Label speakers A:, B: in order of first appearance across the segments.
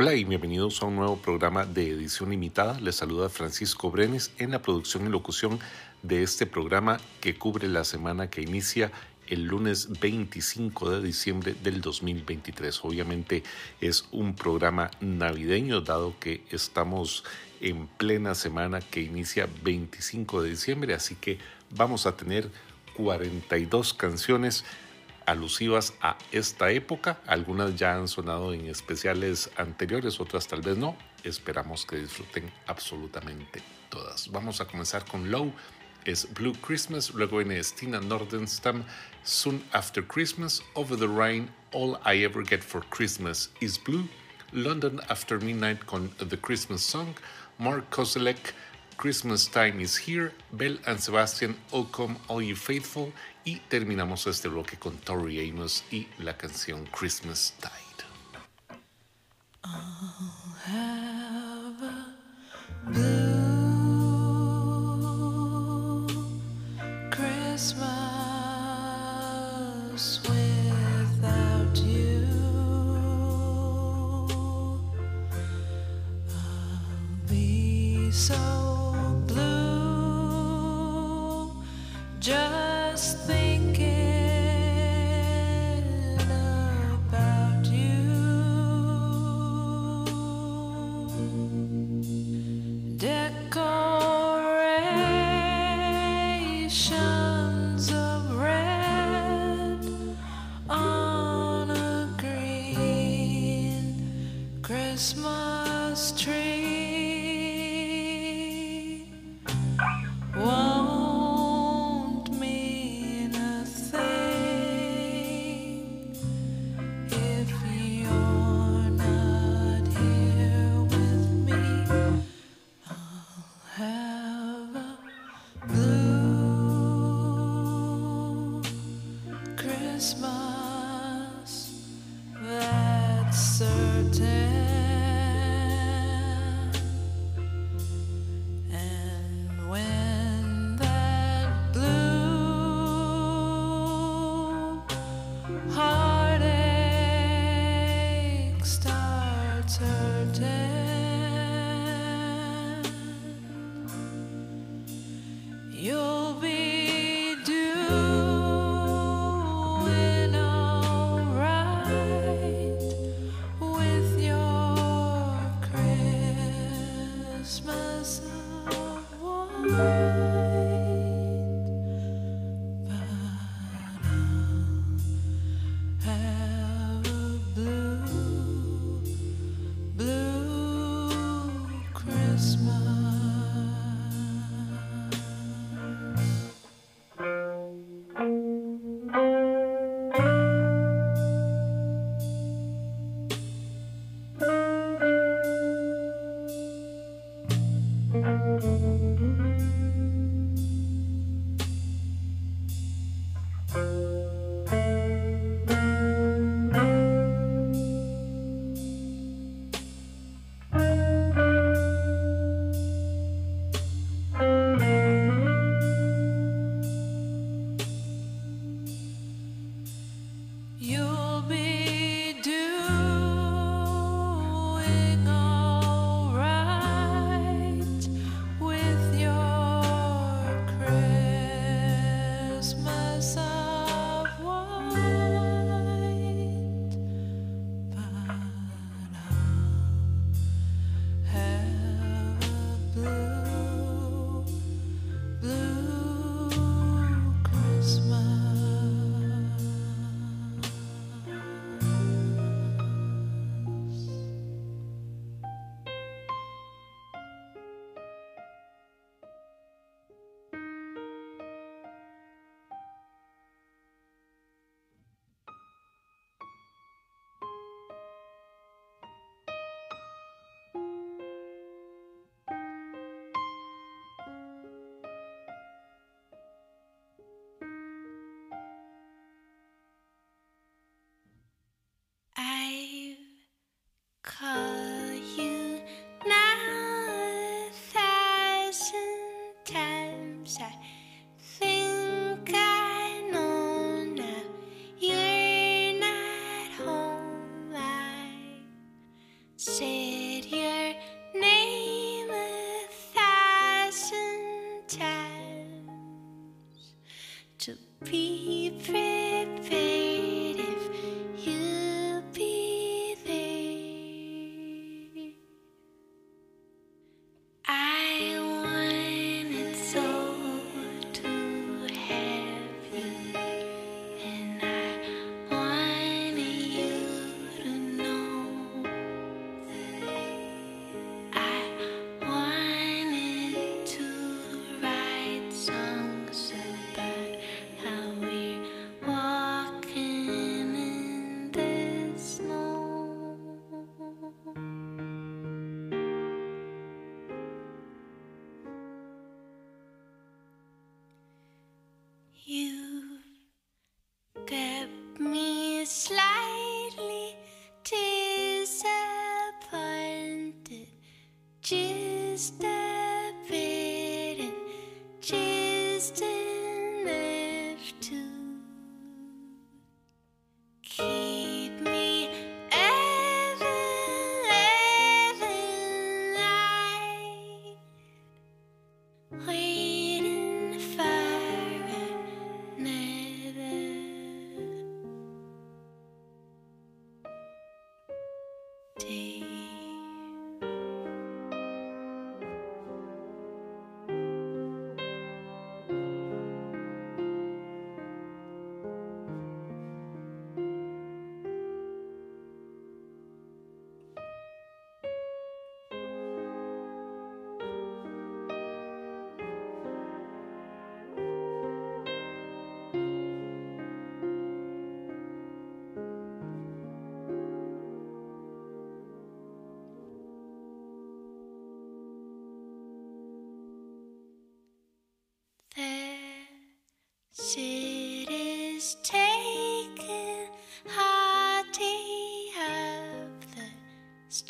A: Hola y bienvenidos a un nuevo programa de edición limitada. Les saluda Francisco Brenes en la producción y locución de este programa que cubre la semana que inicia el lunes 25 de diciembre del 2023. Obviamente es un programa navideño dado que estamos en plena semana que inicia 25 de diciembre, así que vamos a tener 42 canciones alusivas a esta época. Algunas ya han sonado en especiales anteriores, otras tal vez no. Esperamos que disfruten absolutamente todas. Vamos a comenzar con Low. Es Blue Christmas, luego viene Stina Nordenstam, Soon After Christmas, Over the Rhine, All I Ever Get for Christmas is Blue, London After Midnight con The Christmas Song, Mark Kozelek, Christmas Time is Here, Bell and Sebastian, All Come All You Faithful, y terminamos este bloque con Tori Amos y la canción Christmas Tide.
B: So blue just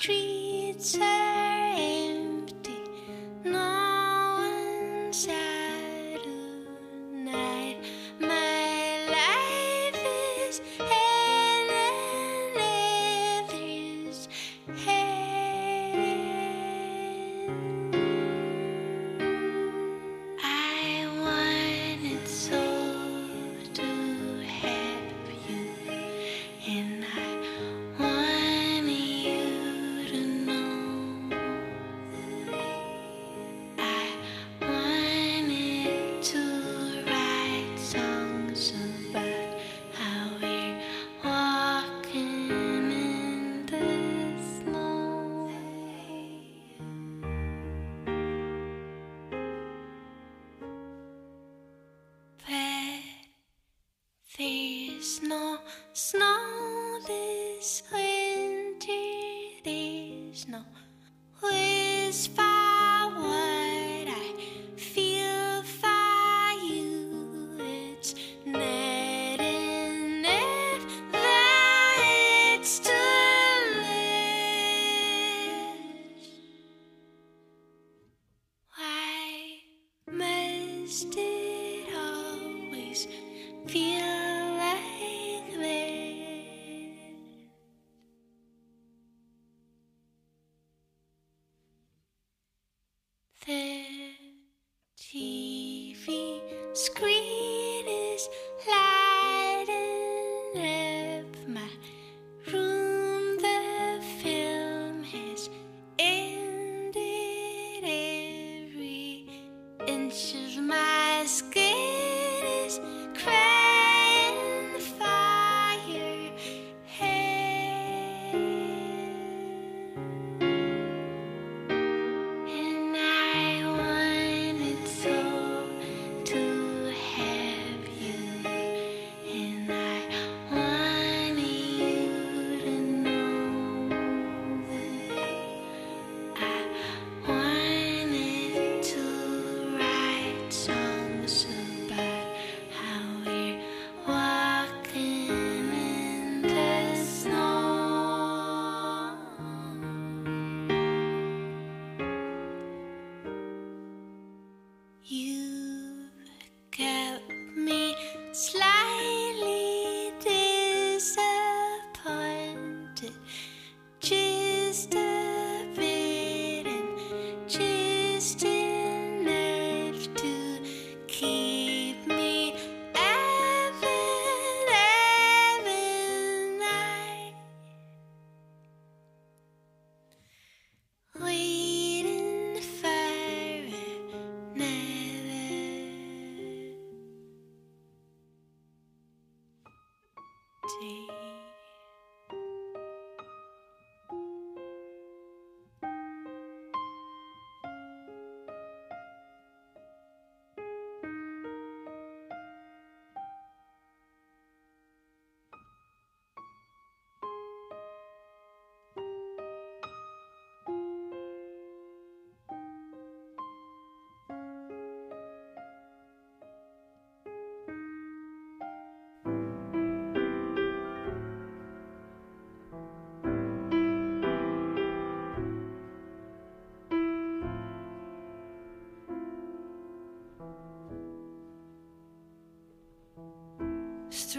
C: streets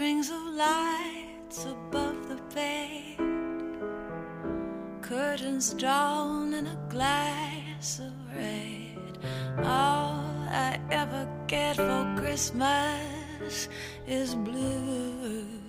D: strings of lights above the bed, curtains drawn and a glass of red. All I ever get for Christmas is blue.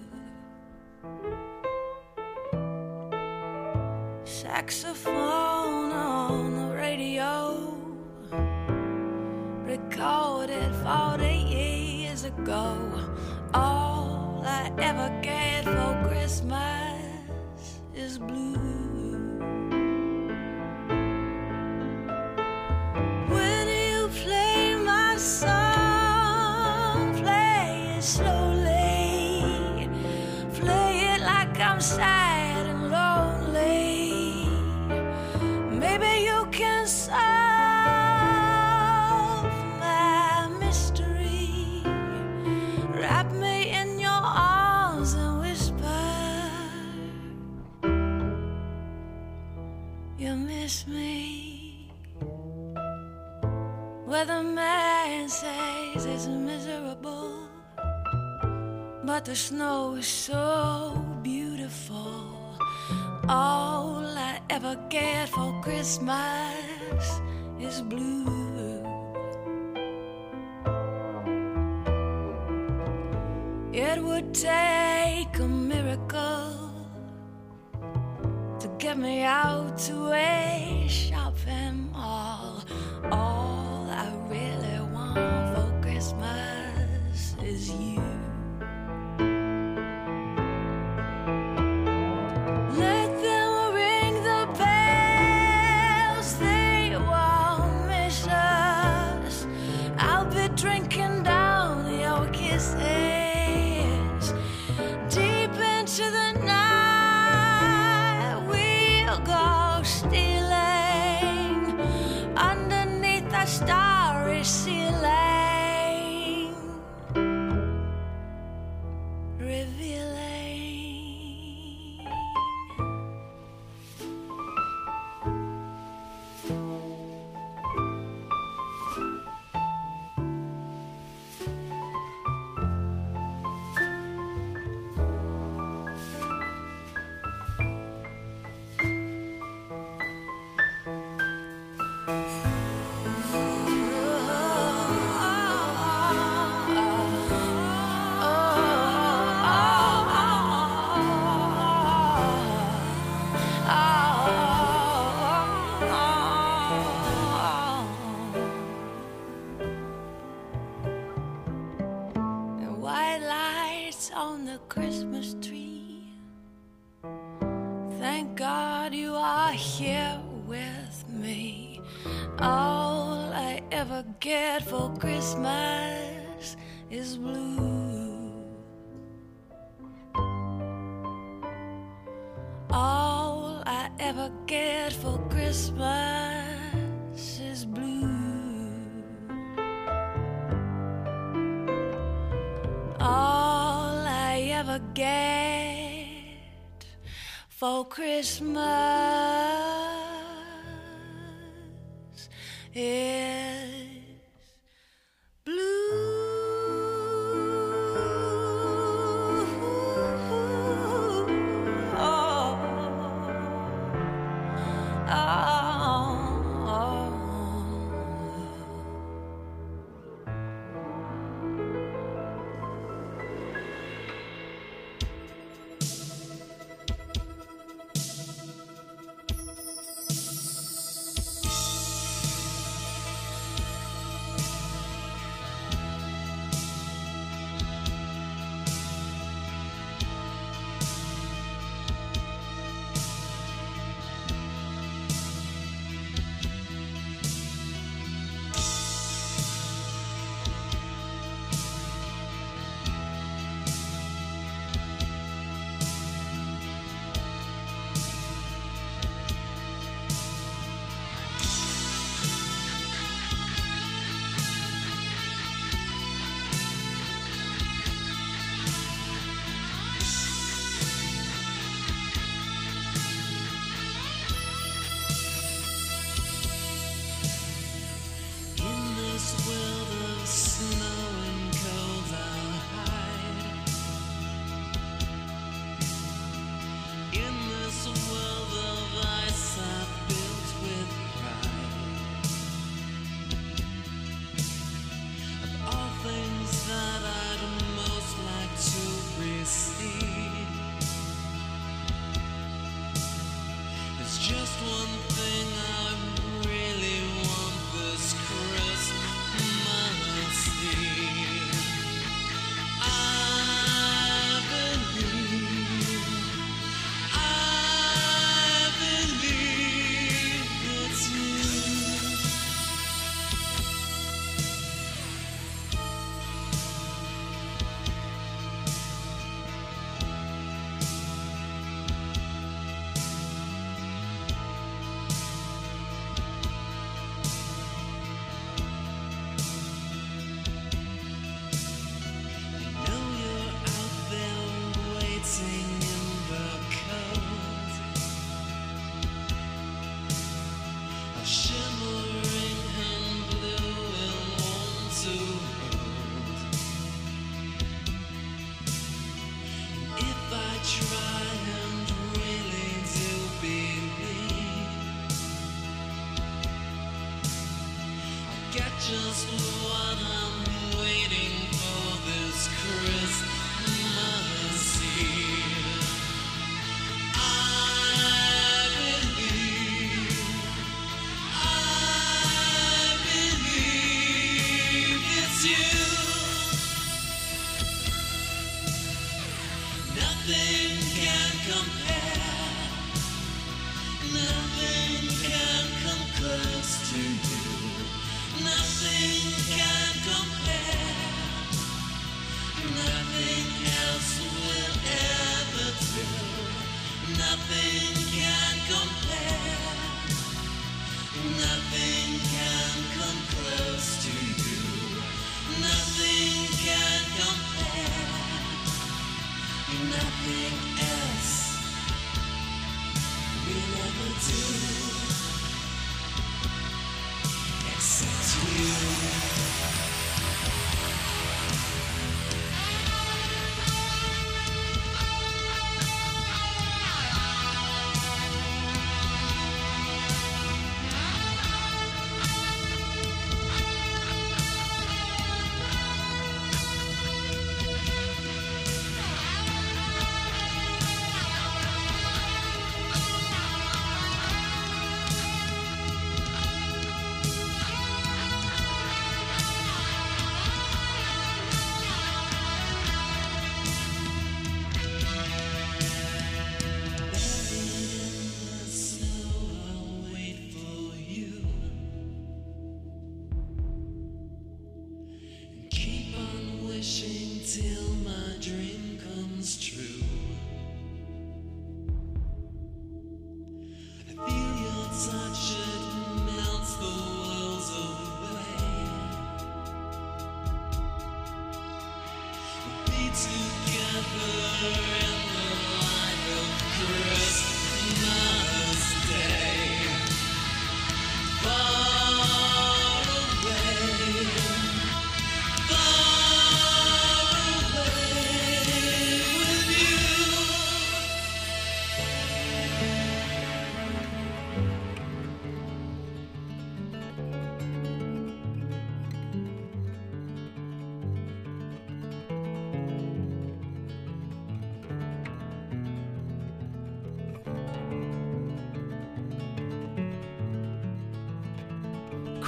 D: for Christmas is blue.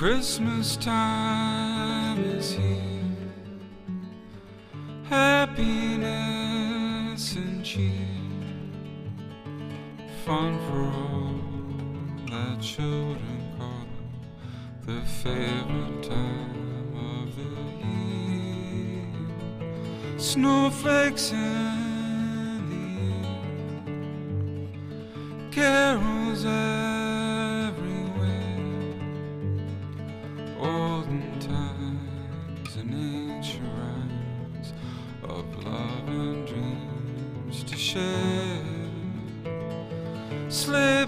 D: Christmas
E: time is here. Happiness and cheer, fun for all that children call the favorite time of the year. Snowflakes and golden times and rhymes of love and dreams to share. Slip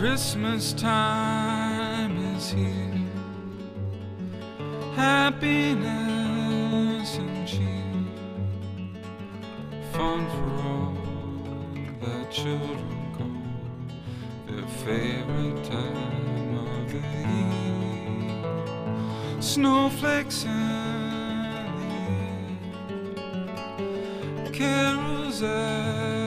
E: Christmas time is here. Happiness and cheer. Fun for all the children call their favorite time of the year. Snowflakes and the air. Carousel.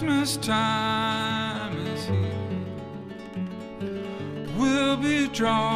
E: Christmas time is here. We'll be
C: drawn.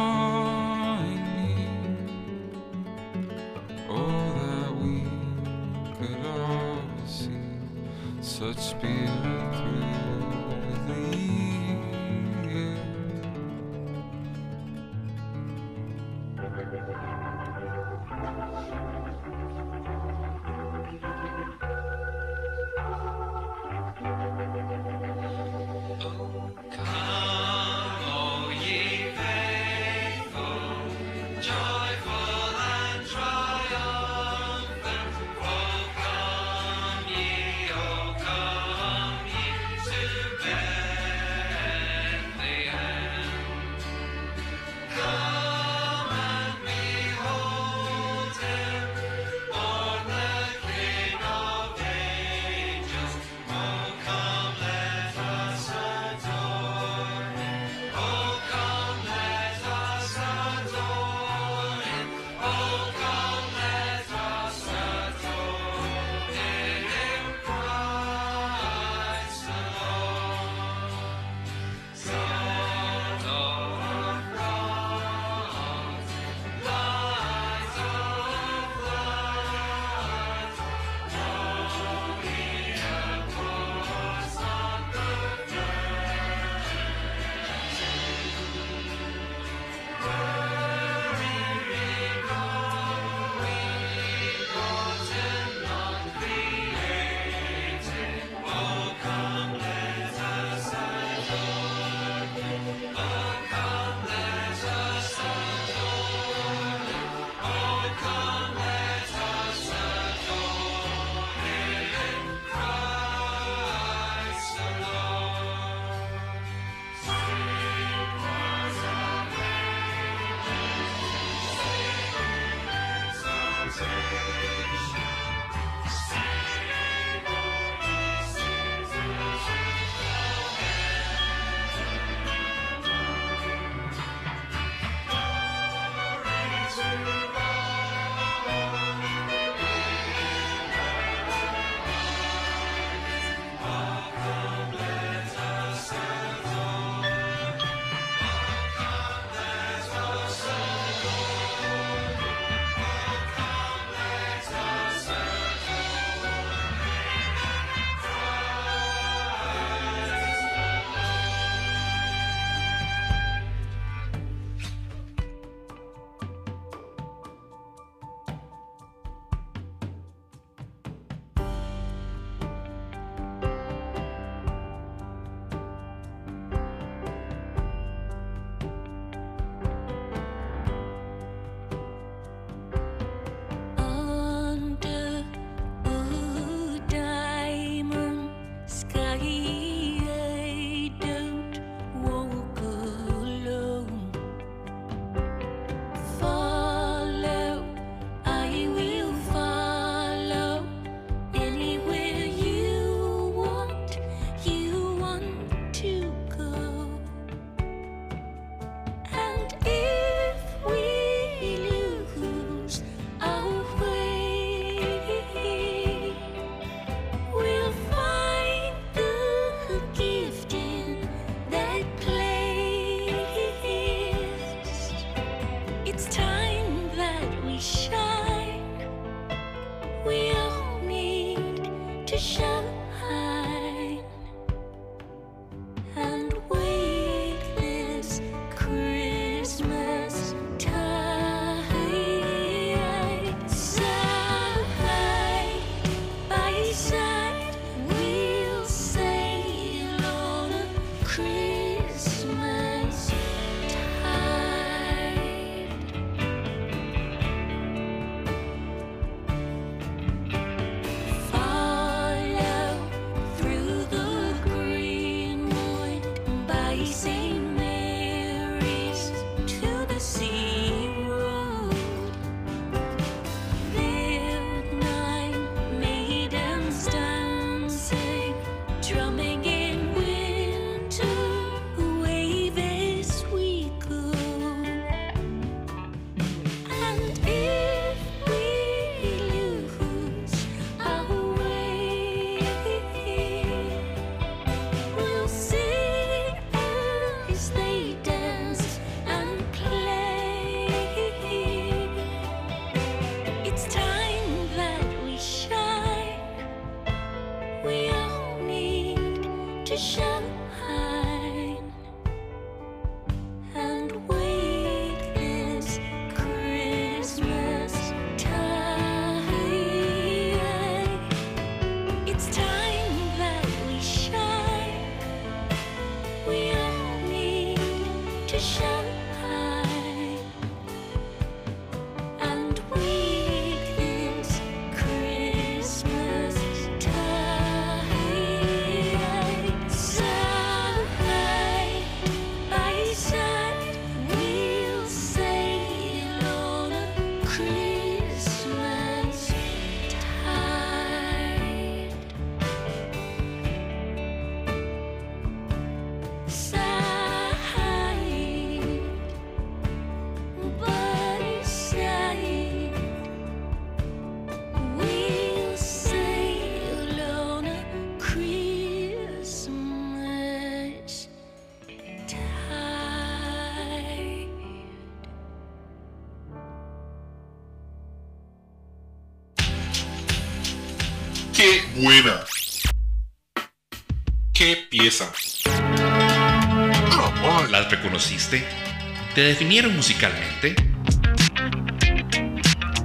C: Pieza? ¿Las reconociste? ¿Te definieron musicalmente?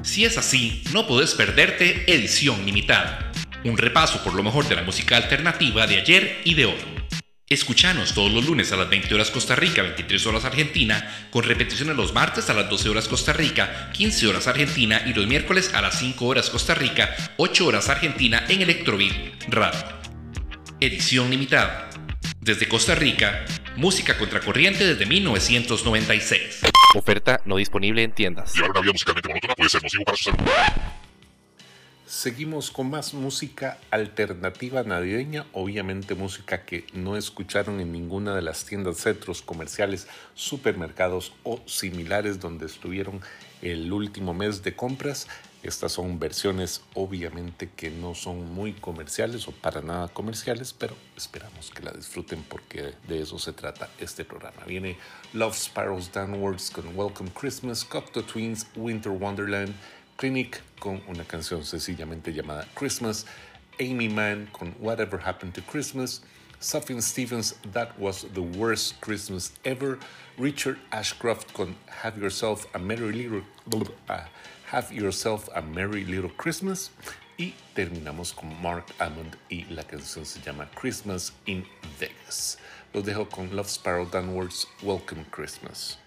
C: Si es así, no puedes perderte Edición Limitada, un repaso por lo mejor de la música alternativa de ayer y de hoy. Escuchanos todos los lunes a las 20 horas Costa Rica, 23 horas Argentina, con repeticiones los martes a las 12 horas Costa Rica, 15 horas Argentina y los miércoles a las 5 horas Costa Rica, 8 horas Argentina en Electrovit Radio. Edición limitada. Desde Costa Rica, música contracorriente desde 1996.
F: Oferta no disponible en tiendas.
G: Llevar una vida musicalmente monótona puede ser nocivo para su salud.
A: Seguimos con más música alternativa navideña, obviamente música que no escucharon en ninguna de las tiendas, centros comerciales, supermercados o similares donde estuvieron el último mes de compras. Estas son versiones obviamente que no son muy comerciales o para nada comerciales, pero esperamos que la disfruten porque de eso se trata este programa. Viene Love Spirals Downwards con Welcome Christmas, Cocteau Twins, Winter Wonderland, Clinic con una canción sencillamente llamada Christmas, Amy Mann con Whatever Happened to Christmas, Sufjan Stevens That Was the Worst Christmas Ever, Richard Ashcroft con Have Yourself a Merry Little ah, Have Yourself a Merry Little Christmas y terminamos con Mark Hammond y la canción se llama Christmas in Vegas. Los dejo con Love Spiral Downwards, Welcome Christmas.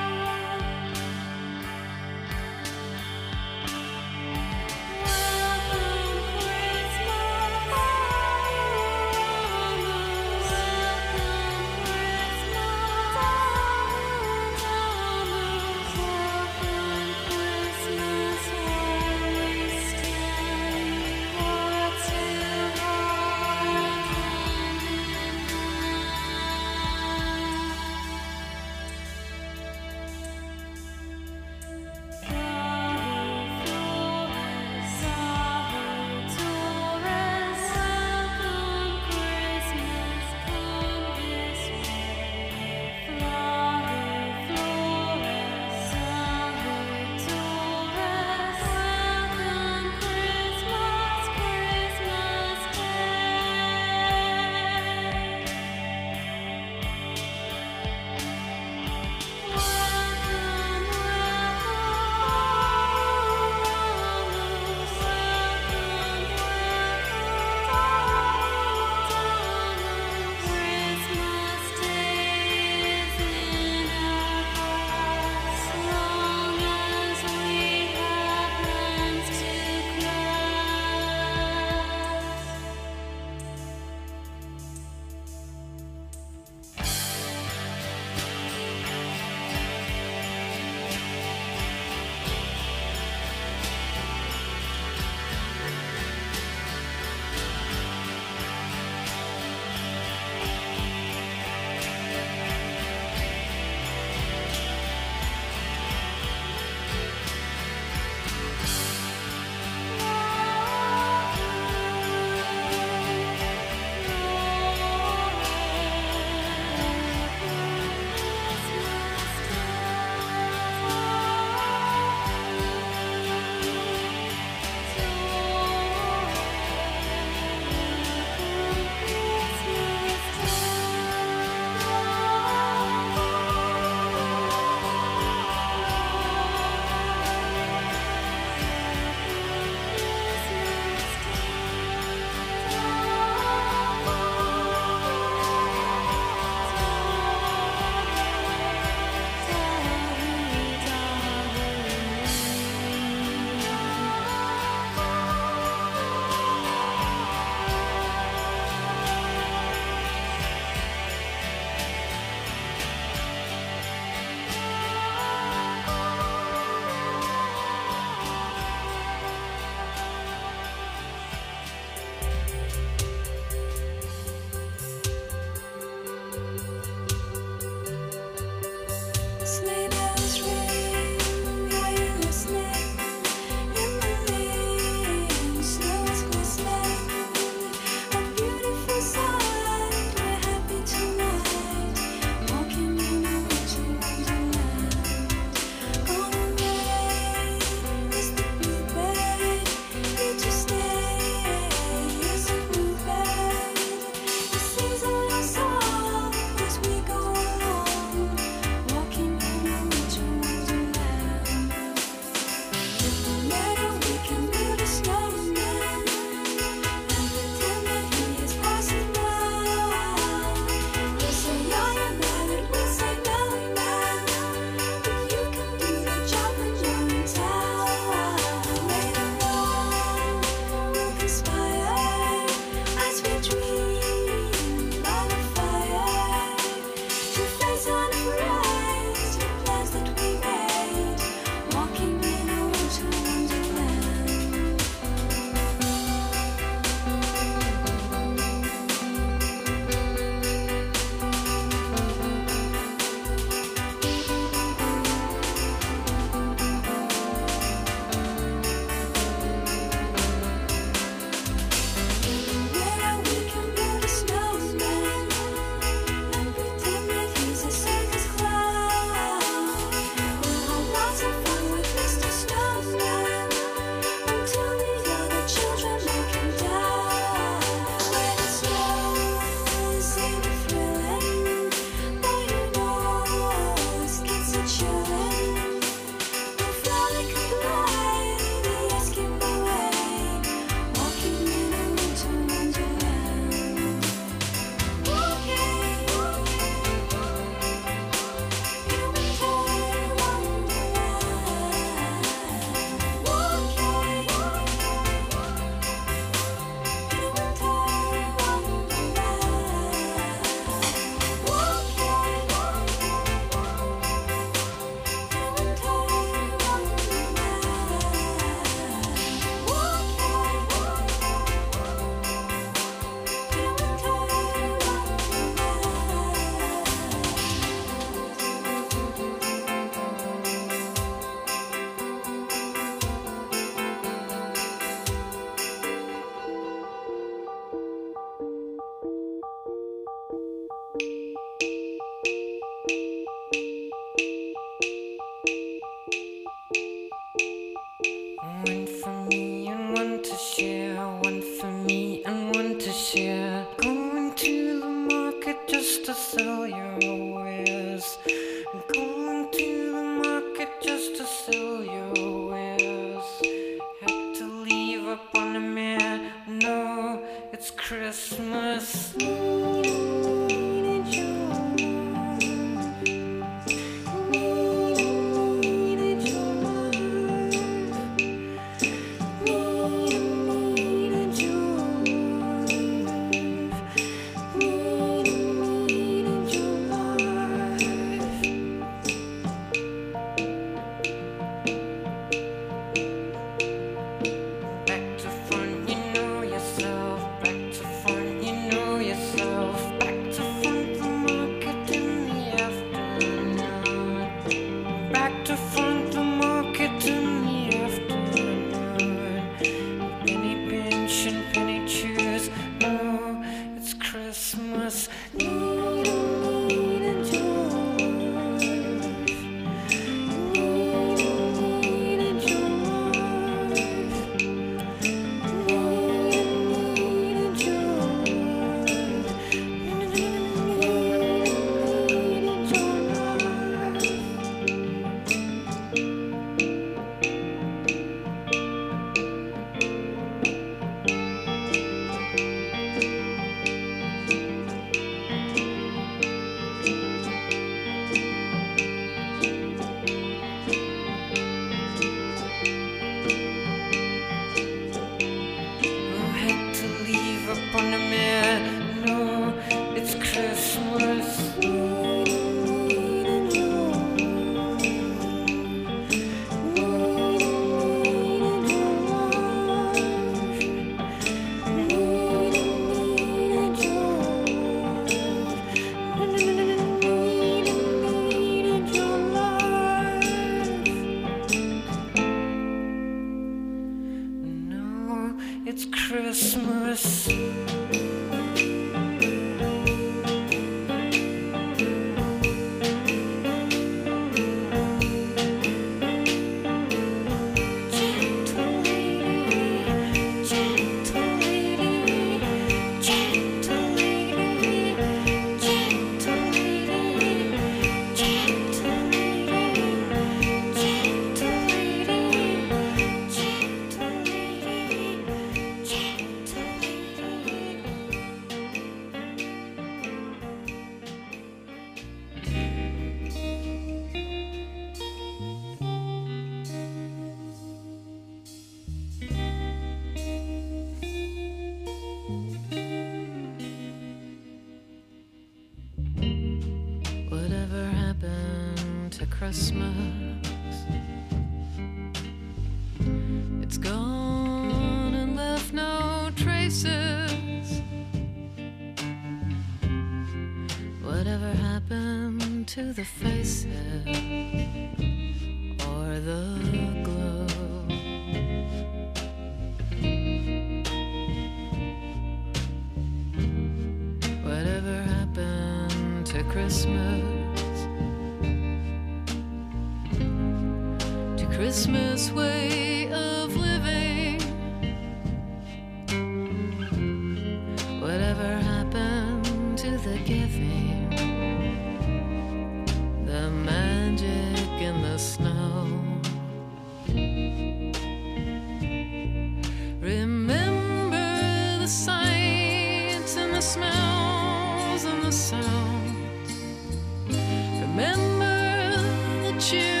H: The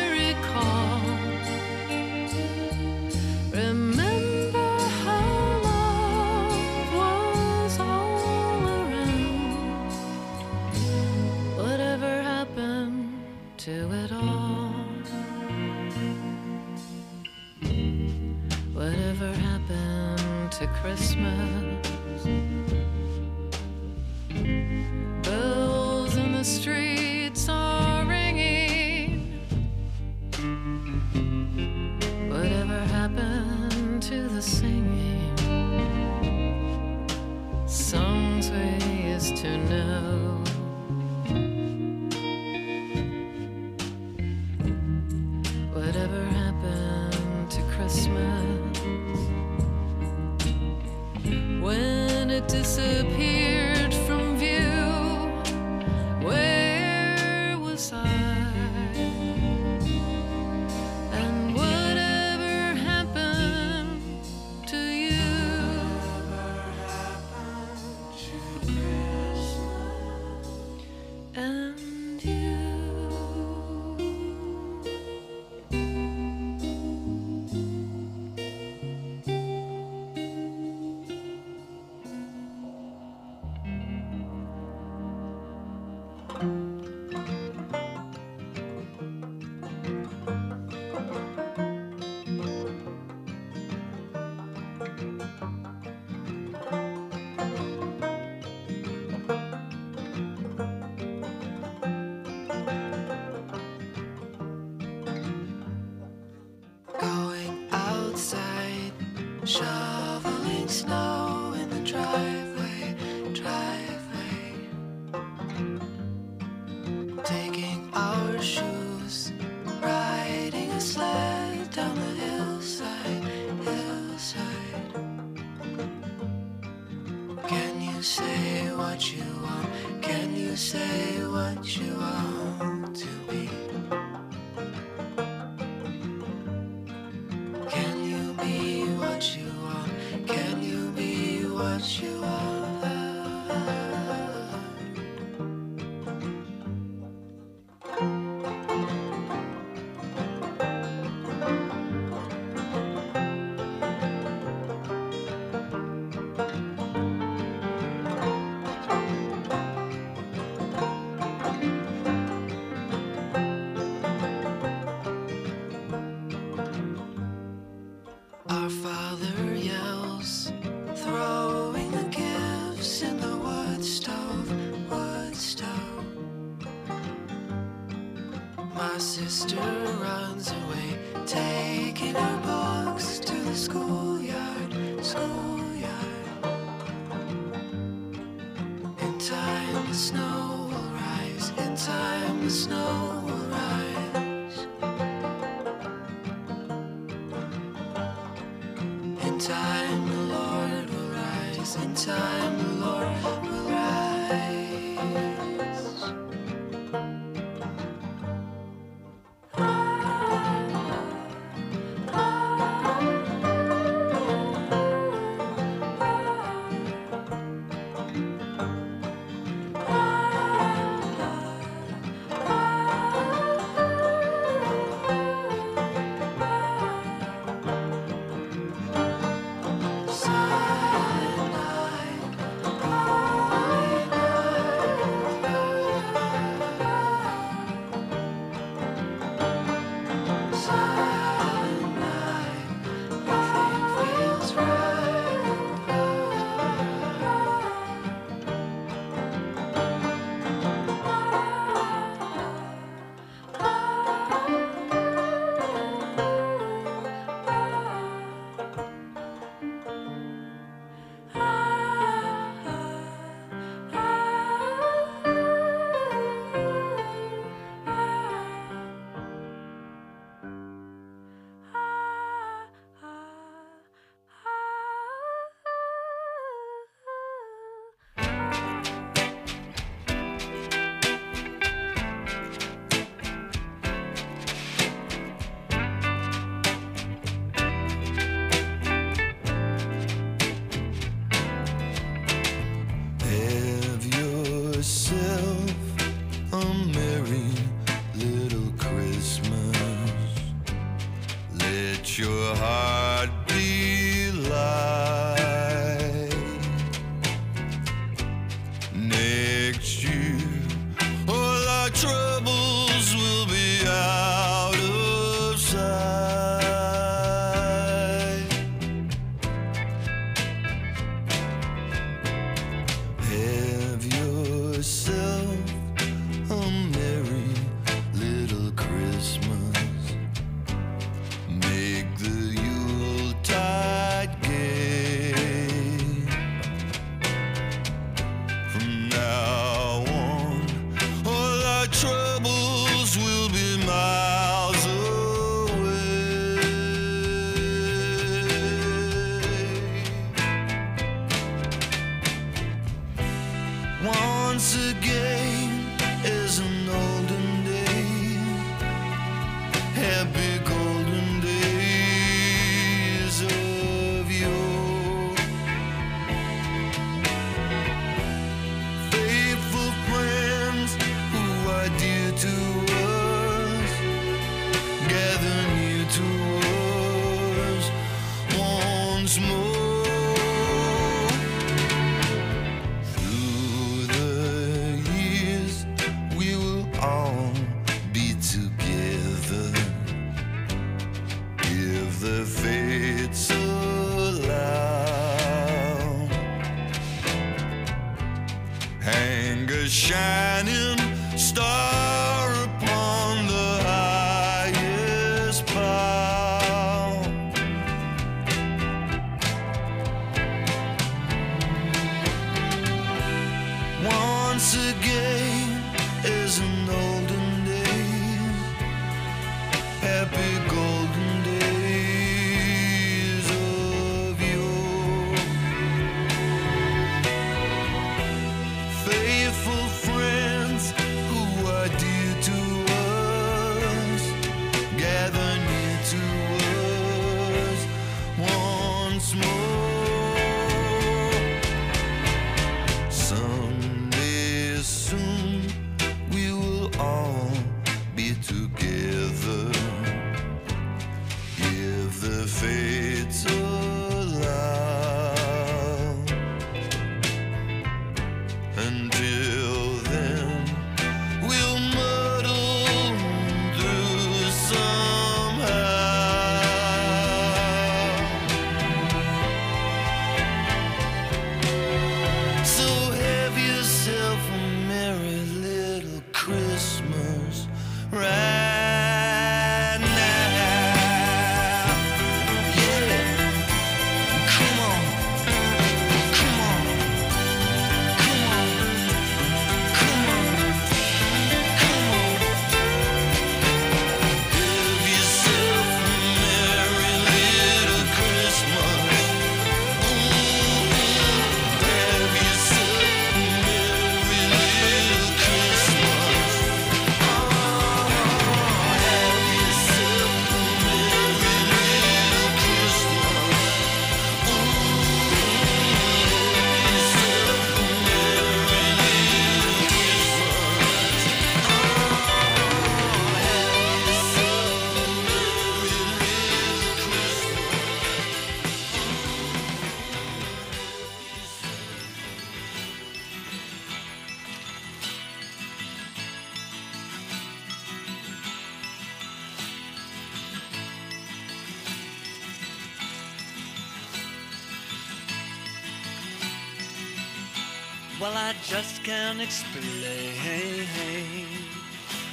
I: I
J: just can't explain.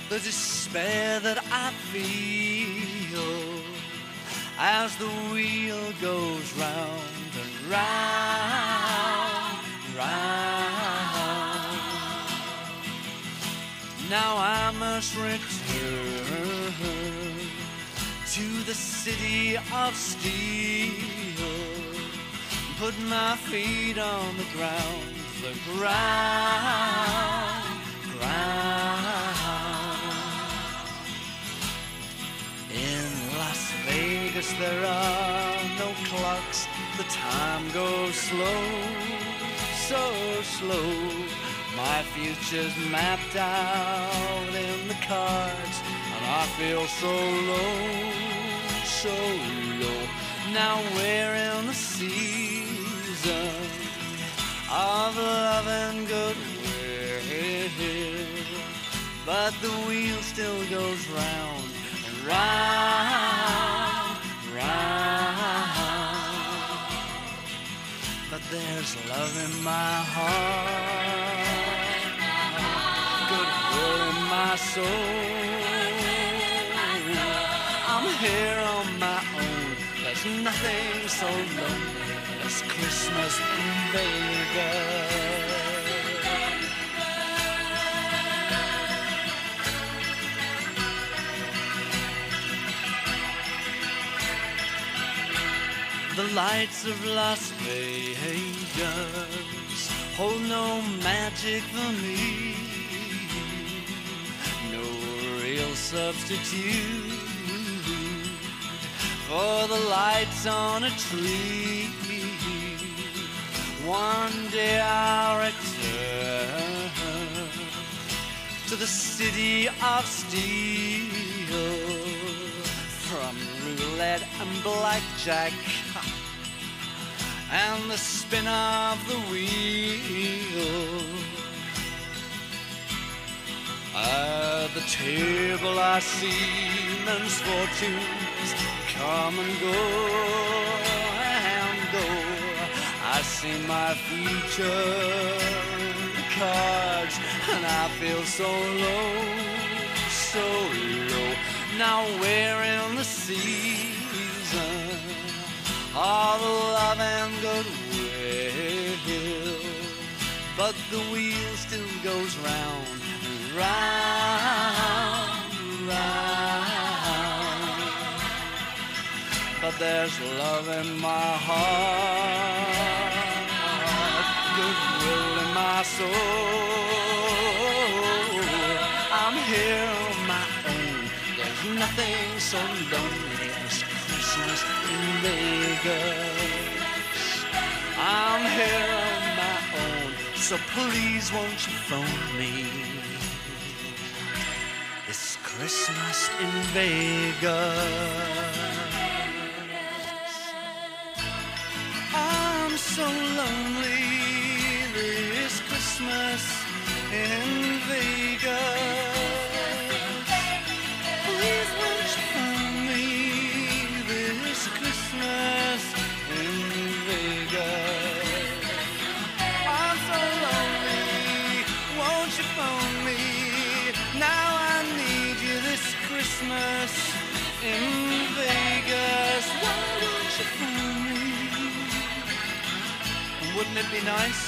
J: The despair that I feel as the wheel goes round and round, round. Now I must return to the city of steel. Put my feet on the ground, the ground, ground. In Las Vegas there are no clocks, the time goes slow, so slow. My future's mapped out in the cards, and I feel so low, so low. Now we're in the season of love and goodwill, but the wheel still goes round and round, round. But there's love in my heart, goodwill in my soul. I'm here on my own. There's nothing so lonely Christmas in Vegas. The lights of Las Vegas hold no magic for me, no real substitute for the lights on a tree. One day I'll return to the city of steel from roulette and blackjack and the spin of the wheel. At the table I see men's fortunes come and go and go. I see my future cards and I feel so low, so low. Now we're in the season of the love and goodwill. but the wheel still goes round, round, round. But there's love in my heart, my soul. I'm here on my own. There's nothing so lonely as Christmas in Vegas. I'm here on my own, so please won't you phone me? It's Christmas in Vegas. I'm so lonely Christmas in Vegas. Please won't you me this Christmas in Vegas? I'm so lonely, won't you phone me? Now I need you this Christmas in Vegas. Why don't you phone me? Wouldn't it be nice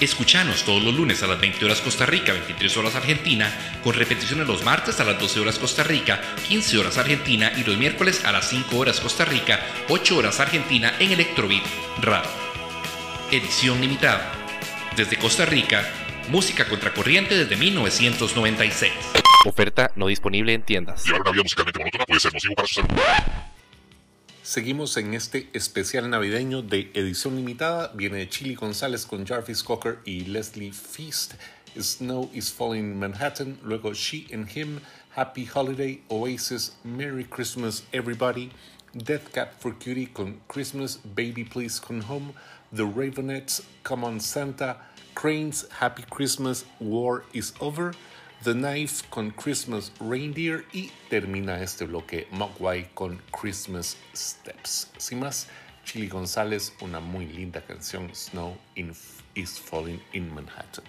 F: Escuchanos todos los lunes a las 20 horas Costa Rica, 23 horas Argentina, con repeticiones los martes a las 12 horas Costa Rica, 15 horas Argentina y los miércoles a las 5 horas Costa Rica, 8 horas Argentina en Electrobeat Radio. Edición limitada. Desde Costa Rica, música contracorriente desde 1996.
K: Oferta no disponible en tiendas.
G: Llevar una vida musicalmente monótona puede ser nocivo para su salud.
A: Seguimos en este especial navideño de edición limitada. Viene Chili González con Jarvis Cocker y Leslie Feast. Snow is Falling in Manhattan. Luego She and Him. Happy Holiday. Oasis. Merry Christmas Everybody. Death Cab for Cutie con Christmas. Baby Please Come Home. The Ravenettes. Come on Santa. Cranes. Happy Christmas. War is Over. The Knife con Christmas Reindeer y termina este bloque Mogwai con Christmas Steps. Sin más, Chili González, una muy linda canción, Snow is Falling in Manhattan.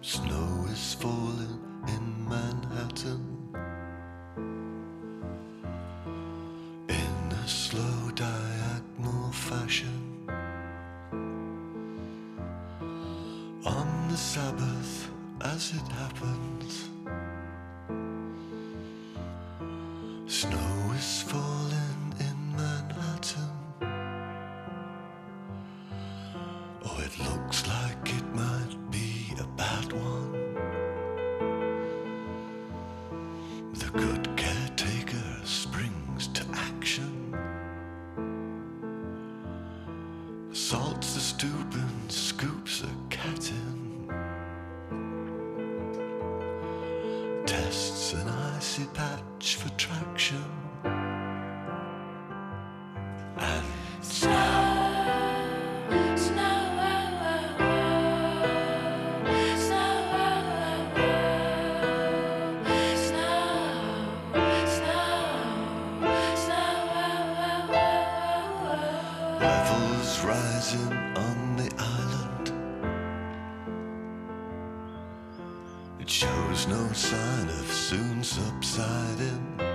L: Snow is falling Sabbath, as it happens, snow It was no sign of soon subsiding.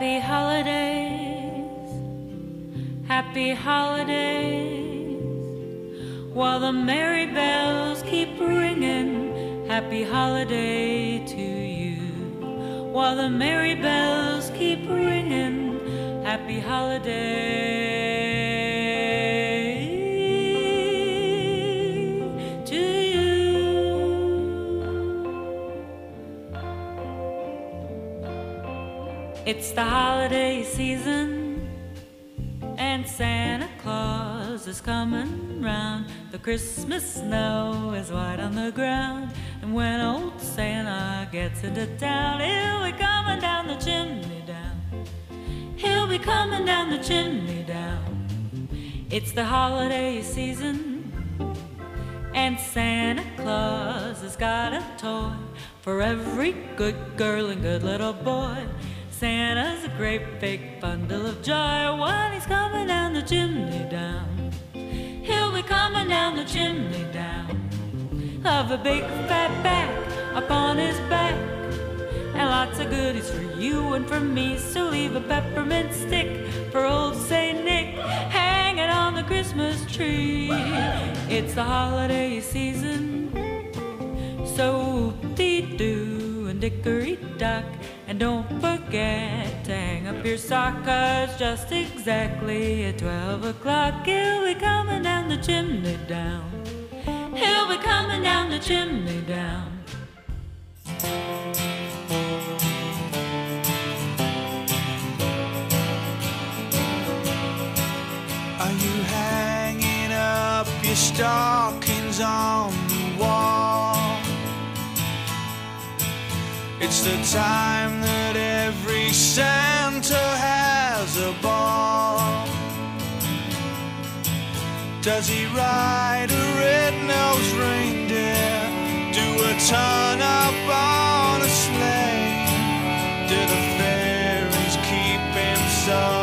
M: Happy holidays, happy holidays. While the merry bells keep ringing, happy holiday to you. While the merry bells the holiday season, and Santa Claus is coming round. The Christmas snow is white on the ground, and when old Santa gets into town, he'll be coming down the chimney down. He'll be coming down the chimney down. It's the holiday season, and Santa Claus has got a toy for every good girl and good little boy. Santa's a great big bundle of joy when he's coming down the chimney down. He'll be coming down the chimney down. Of a big fat bag upon his back. And lots of goodies for you and for me. So leave a peppermint stick for old Saint Nick hanging on the Christmas tree. It's the holiday season. So dee doo and dickory dock. And don't forget to hang up your sock, cause just exactly at 12 o'clock he'll be coming down the chimney down. He'll be coming down the chimney down.
N: Are you hanging up your stockings on It's the time that every Santa has a ball. Does he ride a red-nosed reindeer? Do a turn up on a sleigh? Do the fairies keep him sober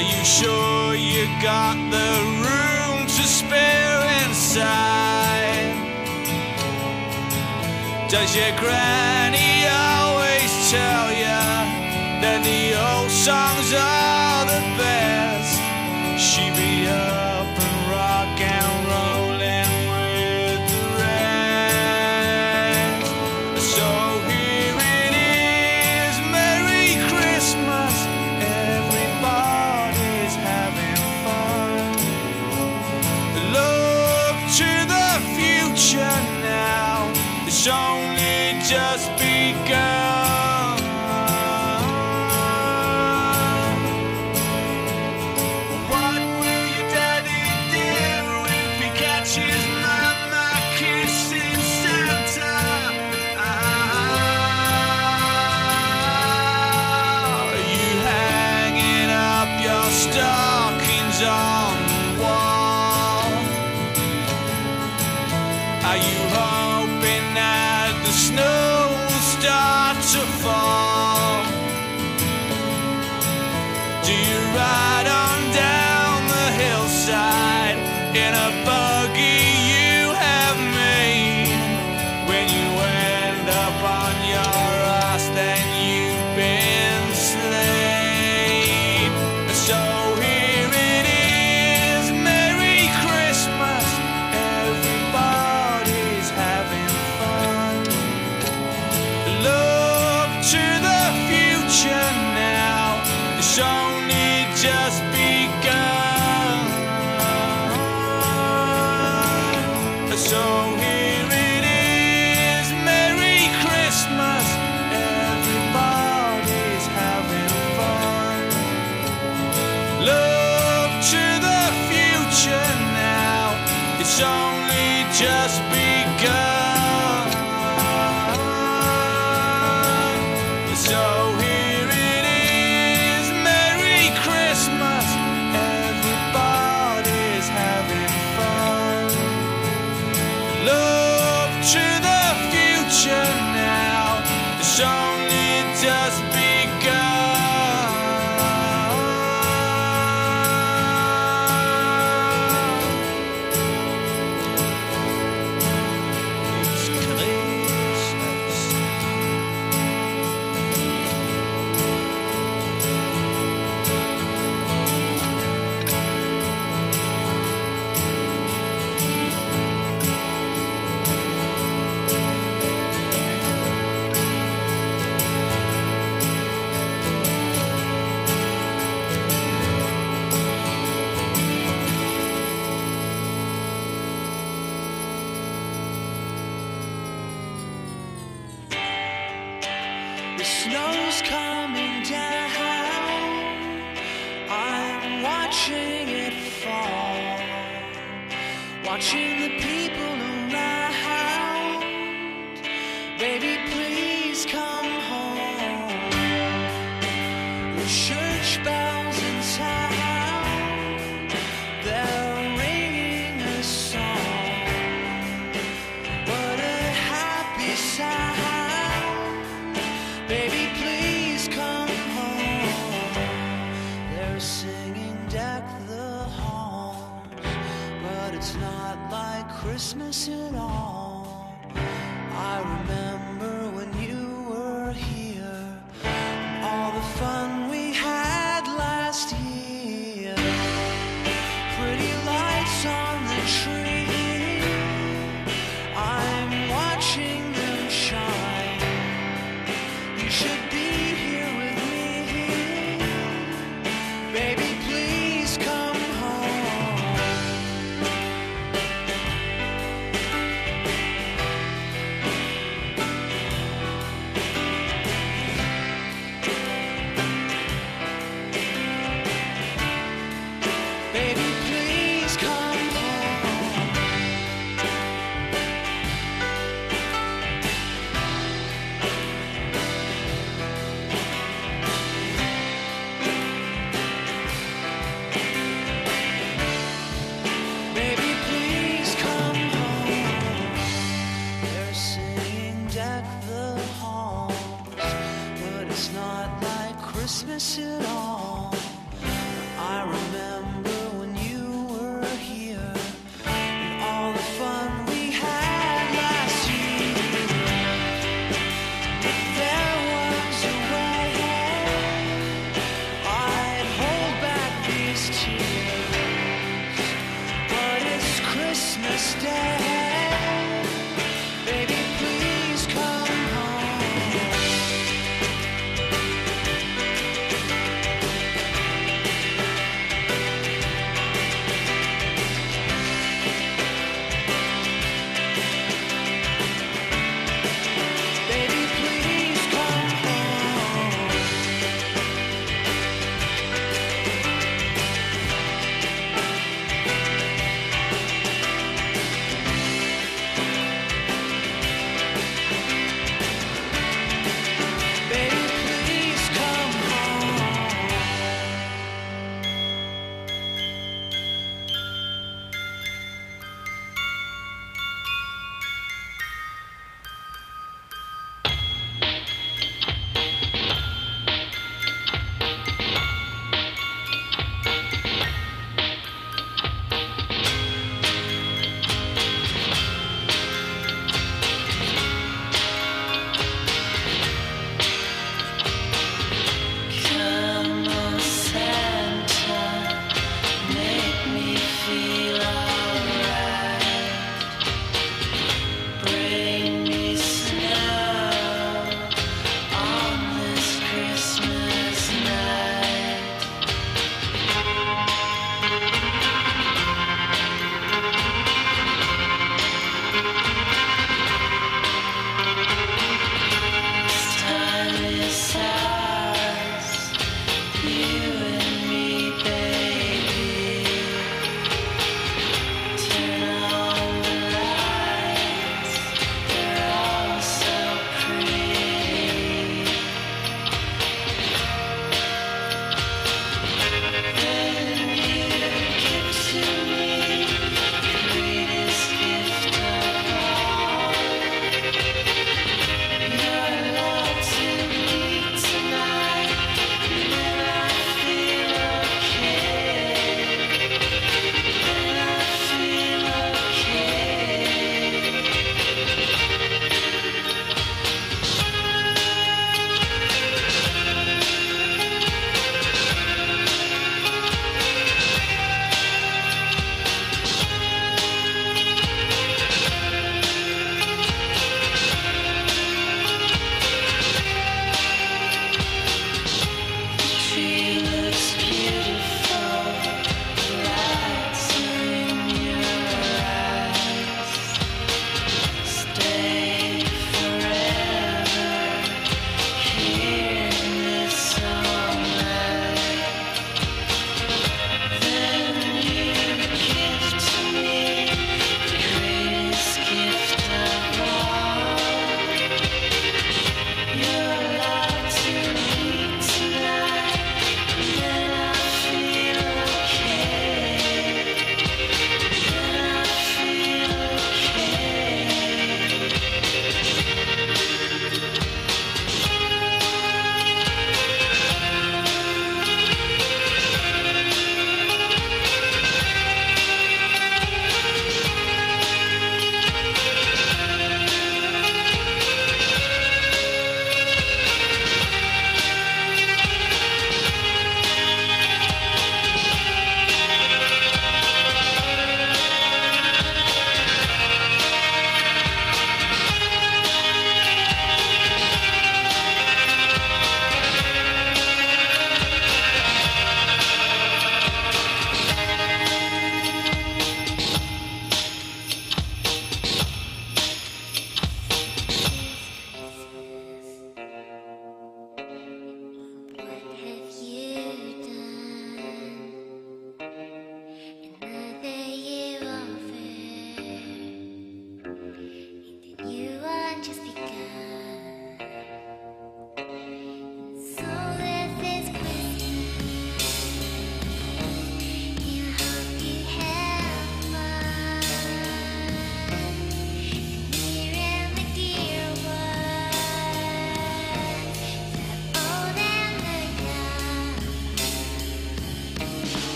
N: Are you sure you got the room to spare inside? Does your granny always tell you that the old songs
C: are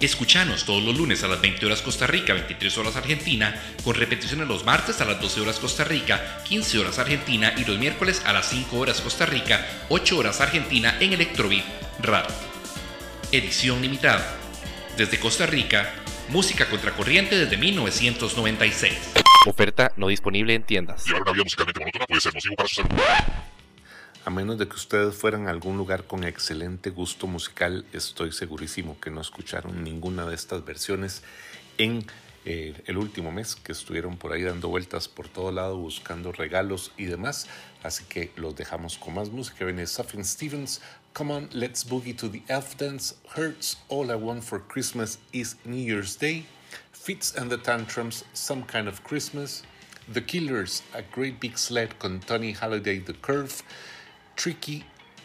F: Escuchanos todos los lunes a las 20 horas Costa Rica, 23 horas Argentina, con repeticiones los martes a las 12 horas Costa Rica, 15 horas Argentina y los miércoles a las 5 horas Costa Rica, 8 horas Argentina en Electrobeat Radio. Edición limitada. Desde Costa Rica, música contracorriente desde 1996.
O: Oferta no disponible en tiendas.
G: Llevar una vida musicalmente monótona puede ser nocivo para su salud.
A: A menos de que ustedes fueran a algún lugar con excelente gusto musical, estoy segurísimo que no escucharon ninguna de estas versiones en eh, el último mes que estuvieron por ahí dando vueltas por todo lado buscando regalos y demás. Así que los dejamos con más música. Viene Sufjan Stevens. Come on, let's boogie to the elf dance. Hurts, all I want for Christmas is New Year's Day. Fits and the Tantrums, Some Kind of Christmas. The Killers, A Great Big Sled con Tony Halliday, The Curve. Tricky,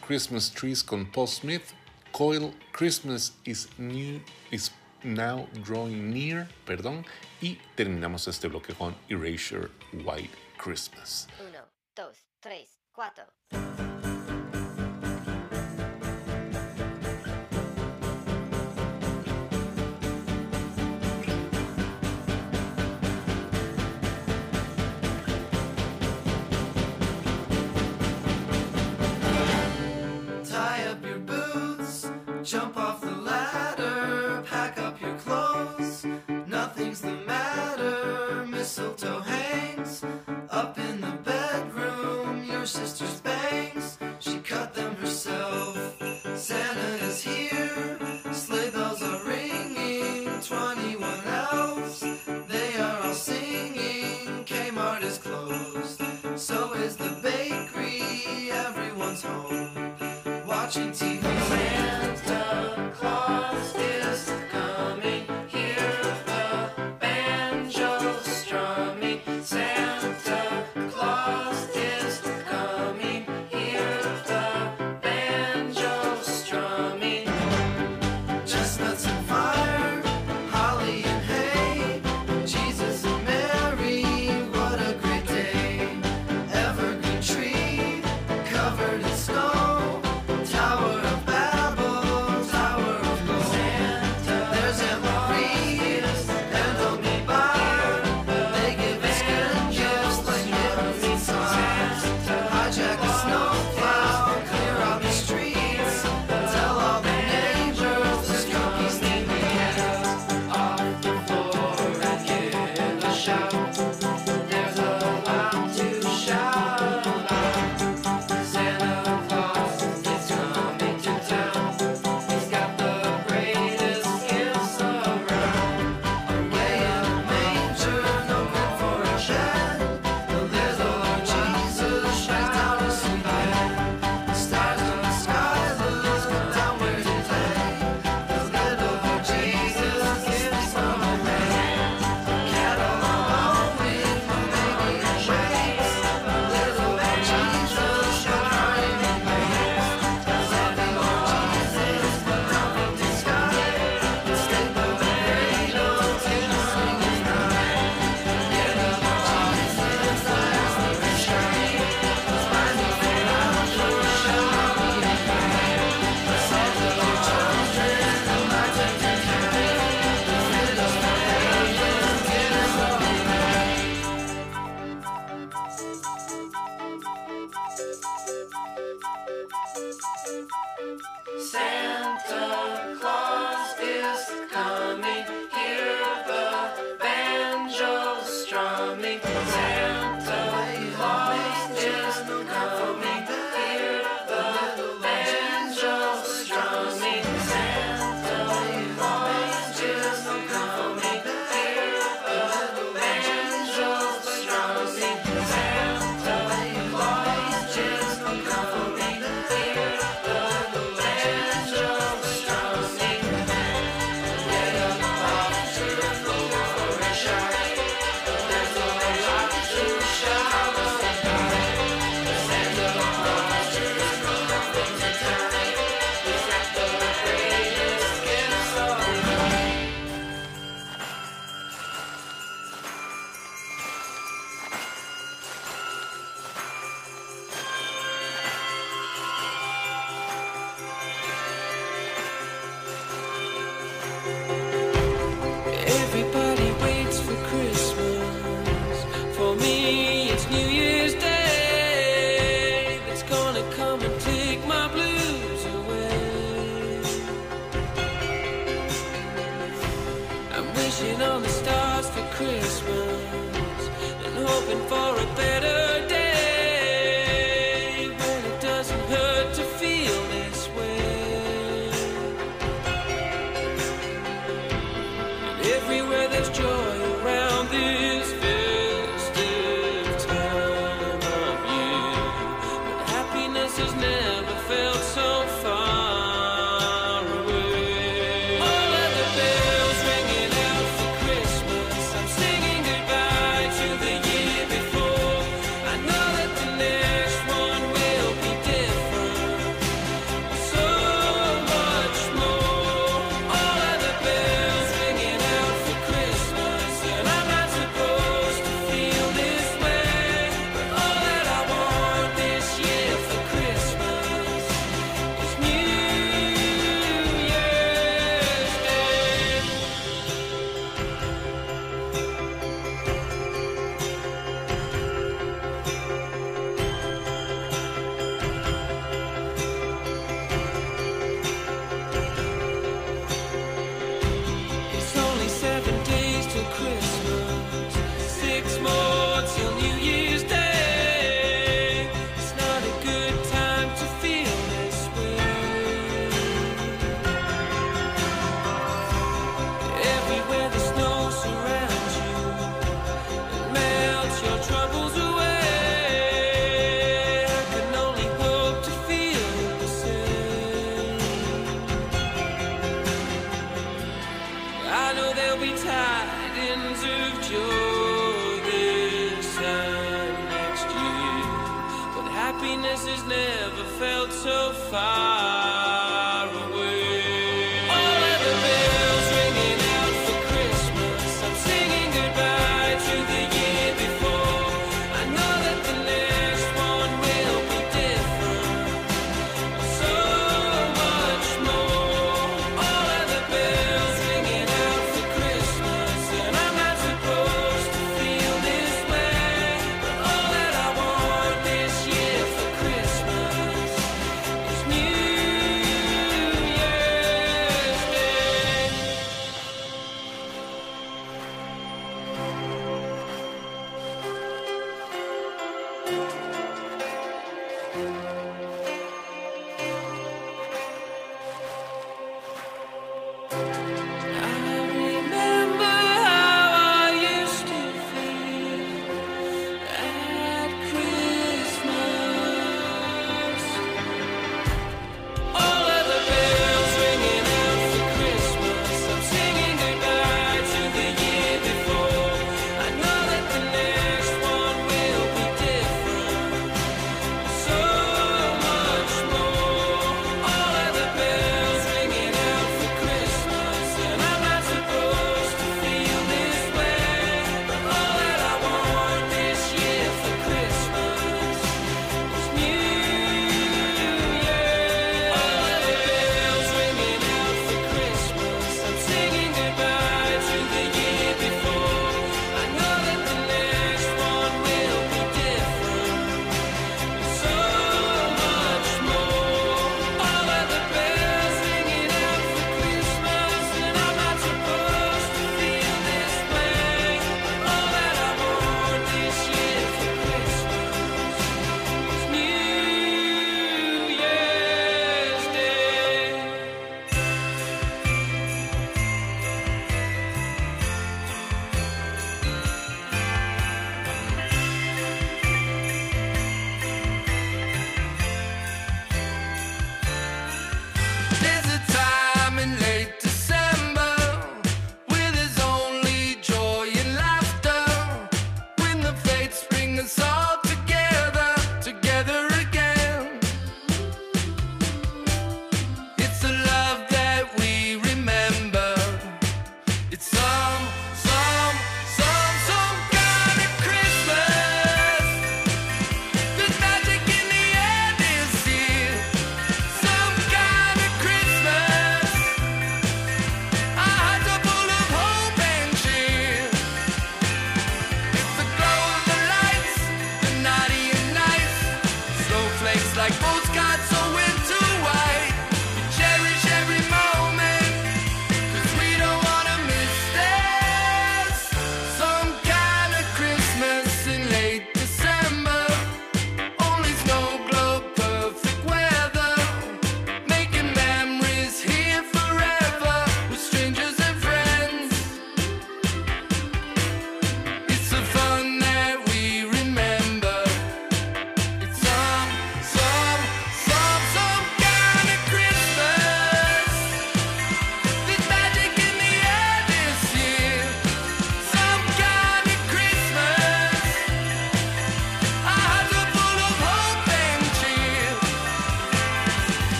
A: Christmas Trees con Paul Smith. Coil, Christmas is new, is now drawing near, perdón. Y terminamos este bloque con Erasure, White Christmas.
P: Uno, dos, tres, cuatro.
Q: Jump off the ladder, pack up your clothes. Nothing's the matter. Mistletoe hangs up in the bedroom. Your sister's bangs, she cut them herself. Santa is here, sleigh bells are ringing. 21 elves, they are all singing. Kmart is closed, so is the bakery. Everyone's home watching TV. Santa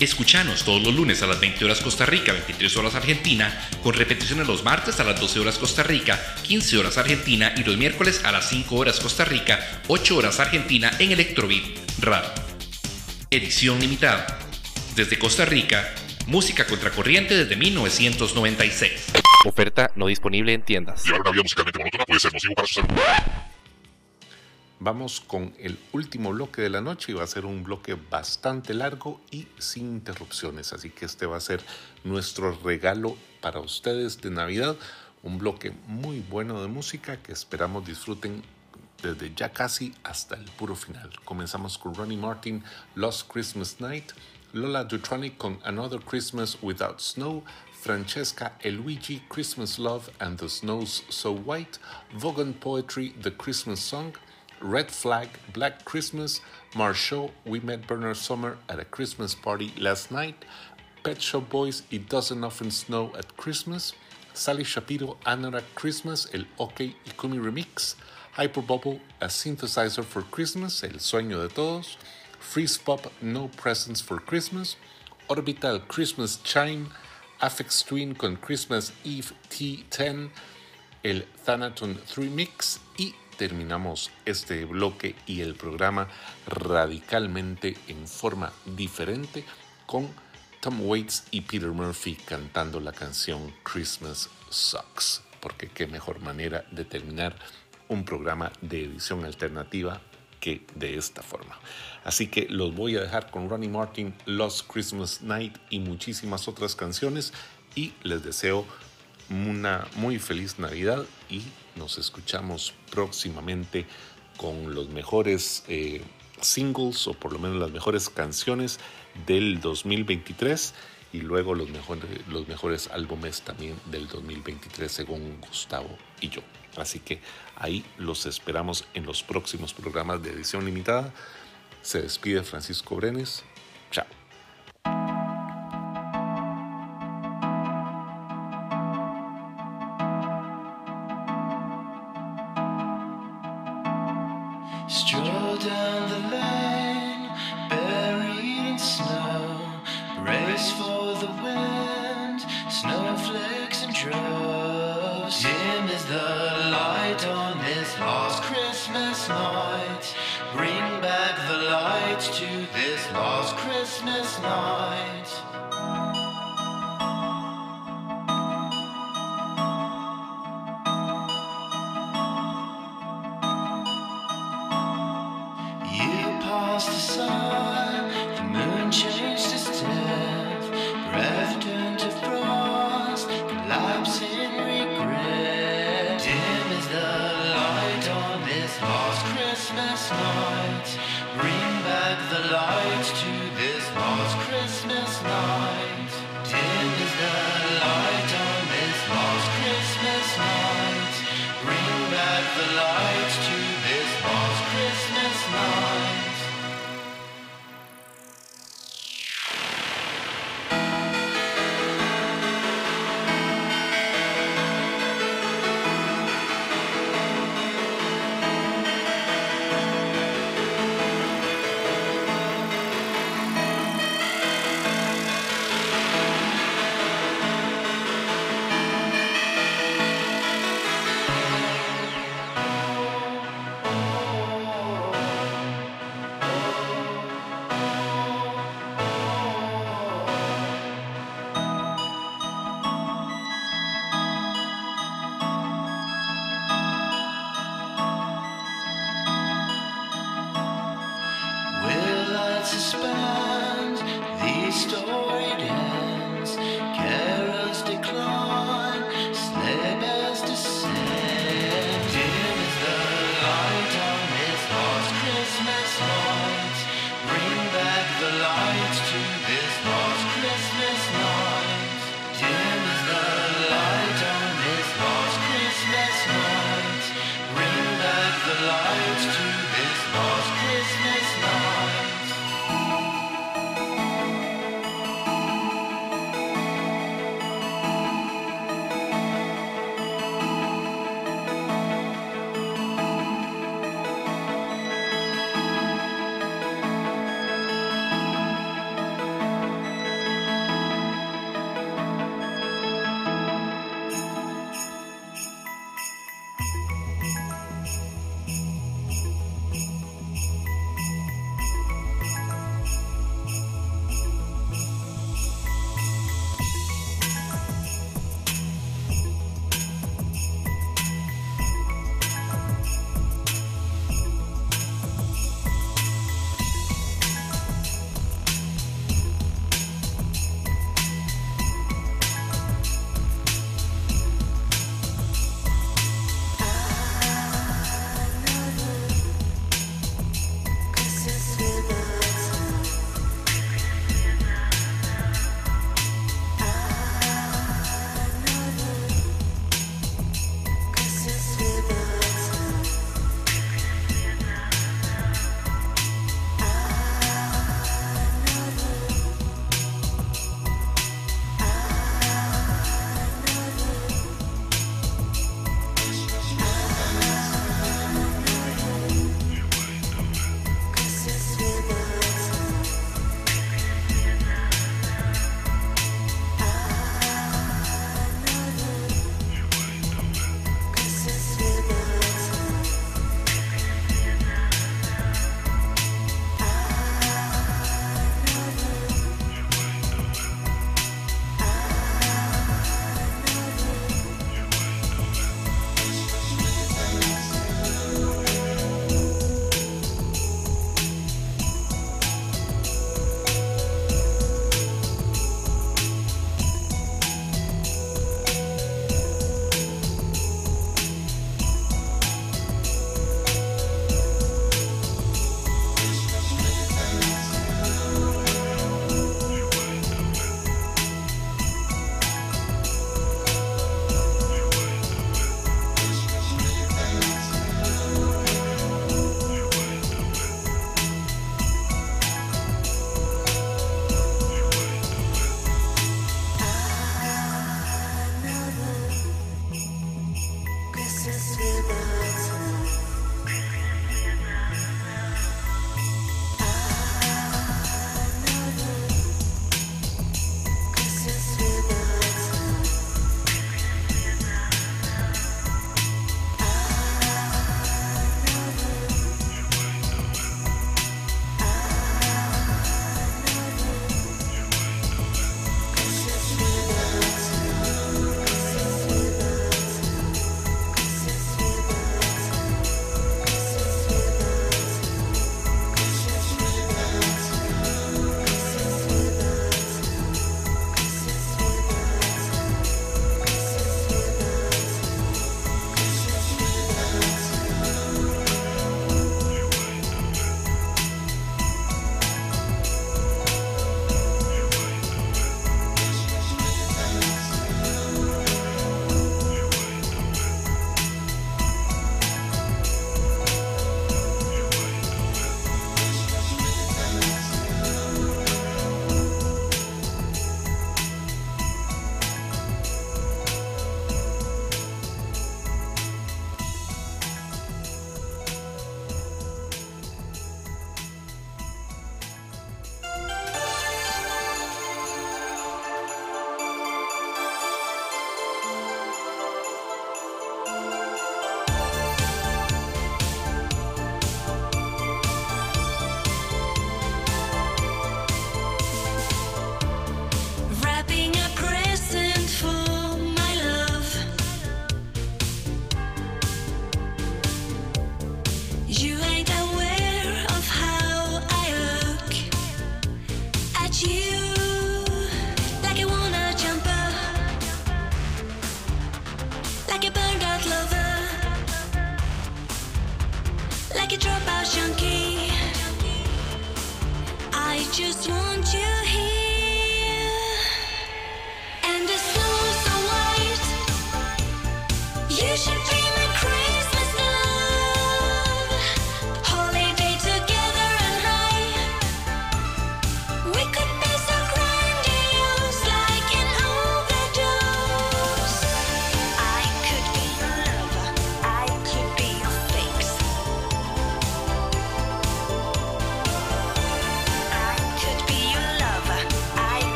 F: Escuchanos todos los lunes a las 20 horas Costa Rica, 23 horas Argentina, con repeticiones los martes a las 12 horas Costa Rica, 15 horas Argentina y los miércoles a las 5 horas Costa Rica, 8 horas Argentina en Electrobeat Radio. Edición limitada. Desde Costa Rica, Música contracorriente desde 1996.
K: Oferta no disponible en tiendas.
G: Llevar una vida musicalmente monótona puede ser nocivo para su salud.
A: Vamos con el último bloque de la noche y va a ser un bloque bastante largo y sin interrupciones. Así que este va a ser nuestro regalo para ustedes de Navidad. Un bloque muy bueno de música que esperamos disfruten desde ya casi hasta el puro final. Comenzamos con Ronnie Martin, Lost Christmas Night, Lola Dutronic con Another Christmas Without Snow, Francesca e Luigi, Christmas Love and the Snow's So White, Vaughan Poetry, The Christmas Song, Red Flag, Black Christmas, Marsheaux, We Met Bernard Sumner at a Christmas Party Last Night, Pet Shop Boys, It Doesn't Often Snow at Christmas, Sally Shapiro, Anorak Christmas, el OK y Kumi Remix, Hyperbubble, A Synthesizer for Christmas, El Sueño de Todos, Freezepop, No Presents for Christmas, Orbital Christmas Chime, Aphex Twin con Christmas Eve T10, el Thanaton 3 Mix y terminamos este bloque y el programa radicalmente en forma diferente con Tom Waits y Peter Murphy cantando la canción Christmas Sucks, porque qué mejor manera de terminar un programa de edición alternativa que de esta forma. Así que los voy a dejar con Ronnie Martin, Lost Christmas Night y muchísimas otras canciones y les deseo una muy feliz Navidad y nos escuchamos próximamente con los mejores eh, singles o por lo menos las mejores canciones del 2023 y luego los mejores, los mejores álbumes también del 2023 según Gustavo y yo. Así que ahí los esperamos en los próximos programas de edición limitada. Se despide Francisco Brenes. Chao.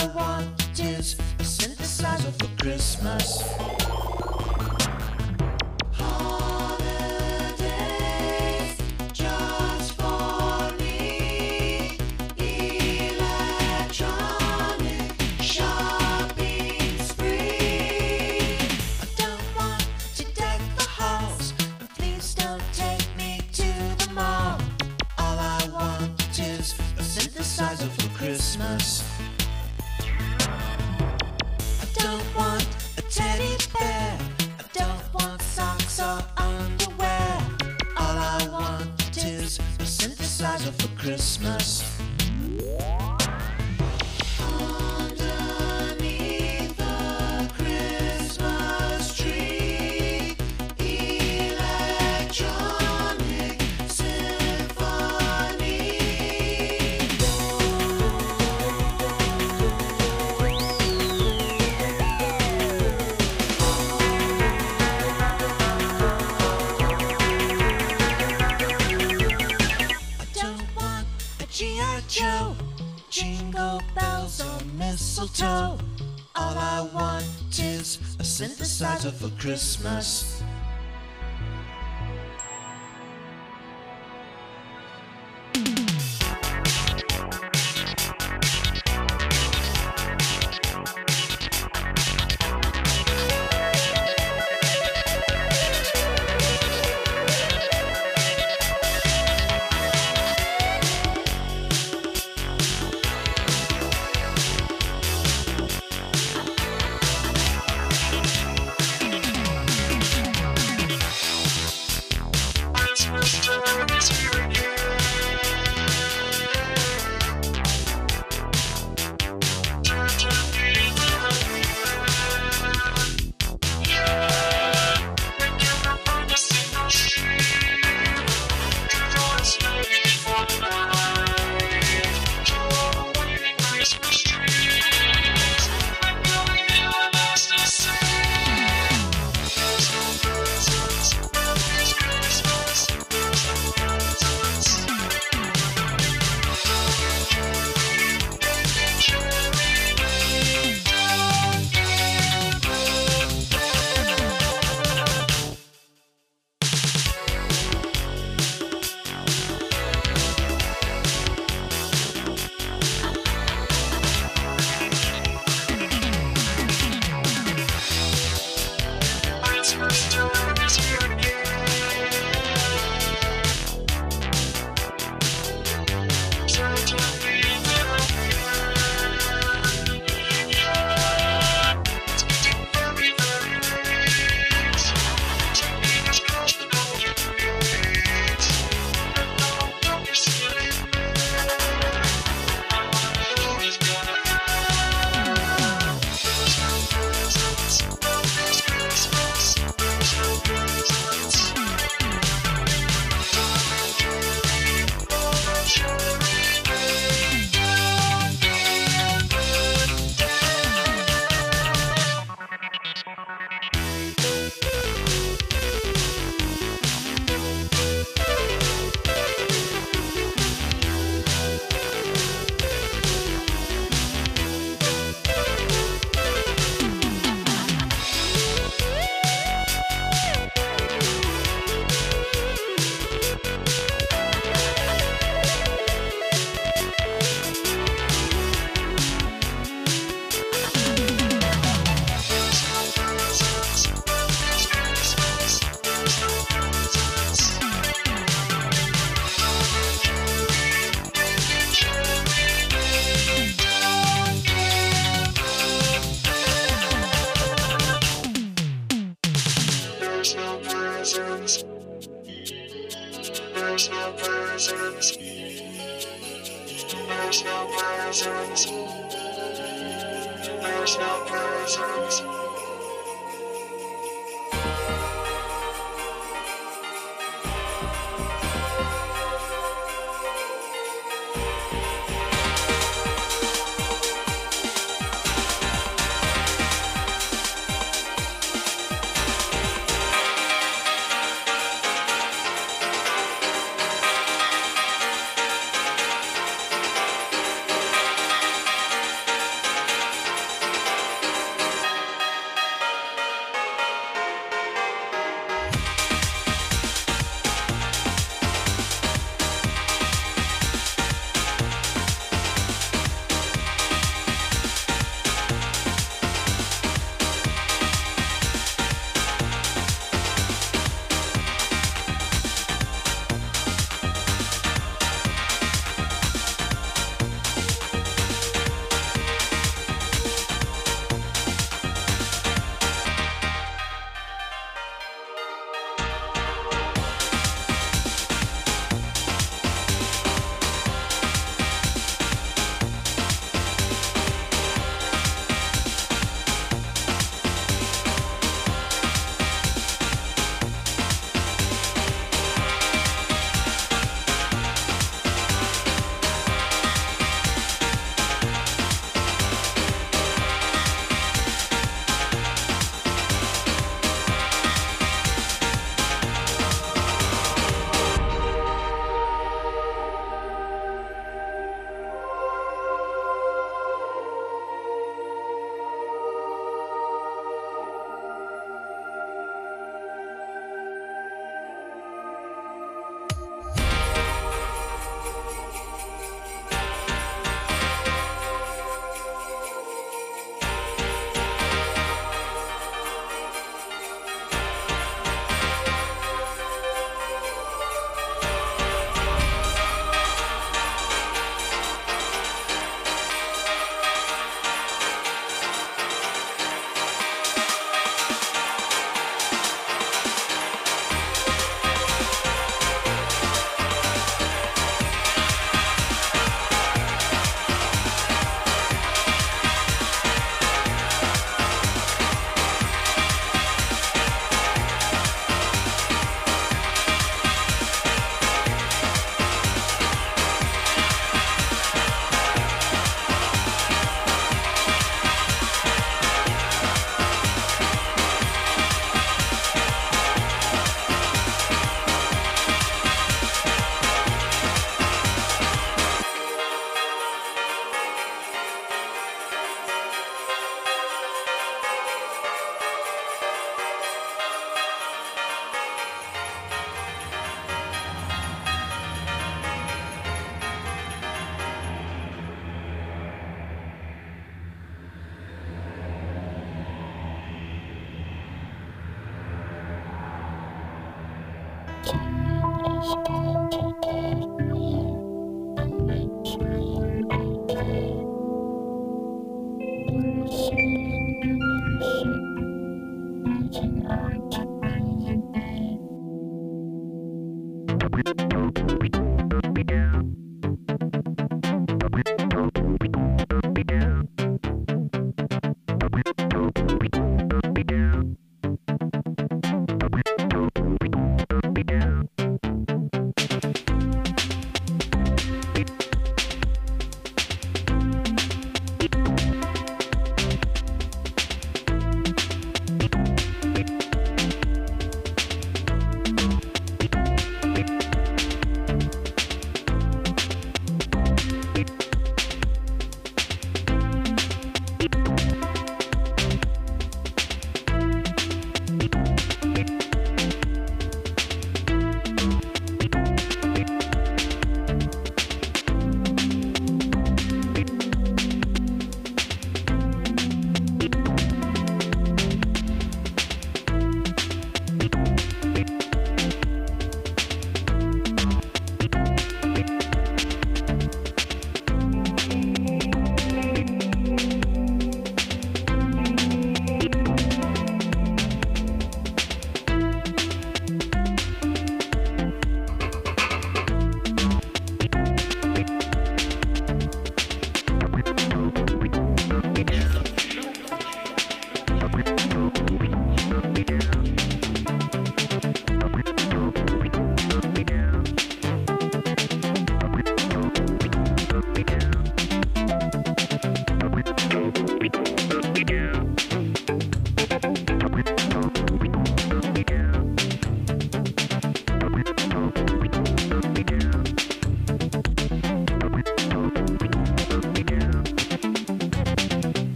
R: I want is
I: a
J: synthesizer for Christmas. Christmas.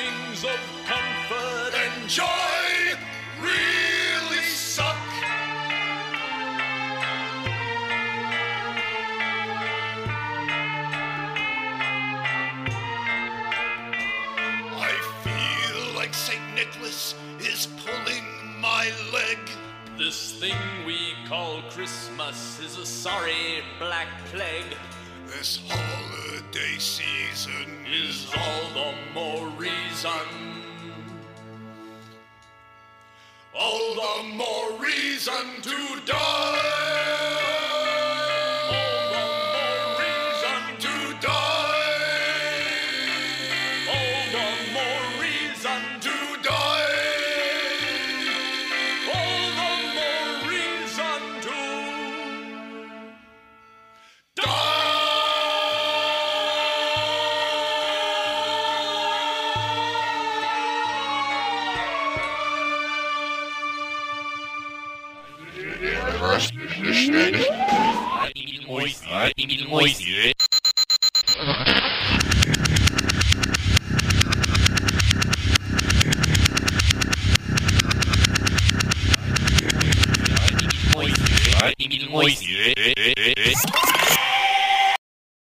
N: of
S: comfort and joy really suck. I feel like
N: St. Nicholas is pulling my leg.
S: This
N: thing we call Christmas is a sorry black plague.
S: This holiday season
N: is all the more reason.
S: all the more reason to die.
T: Moise.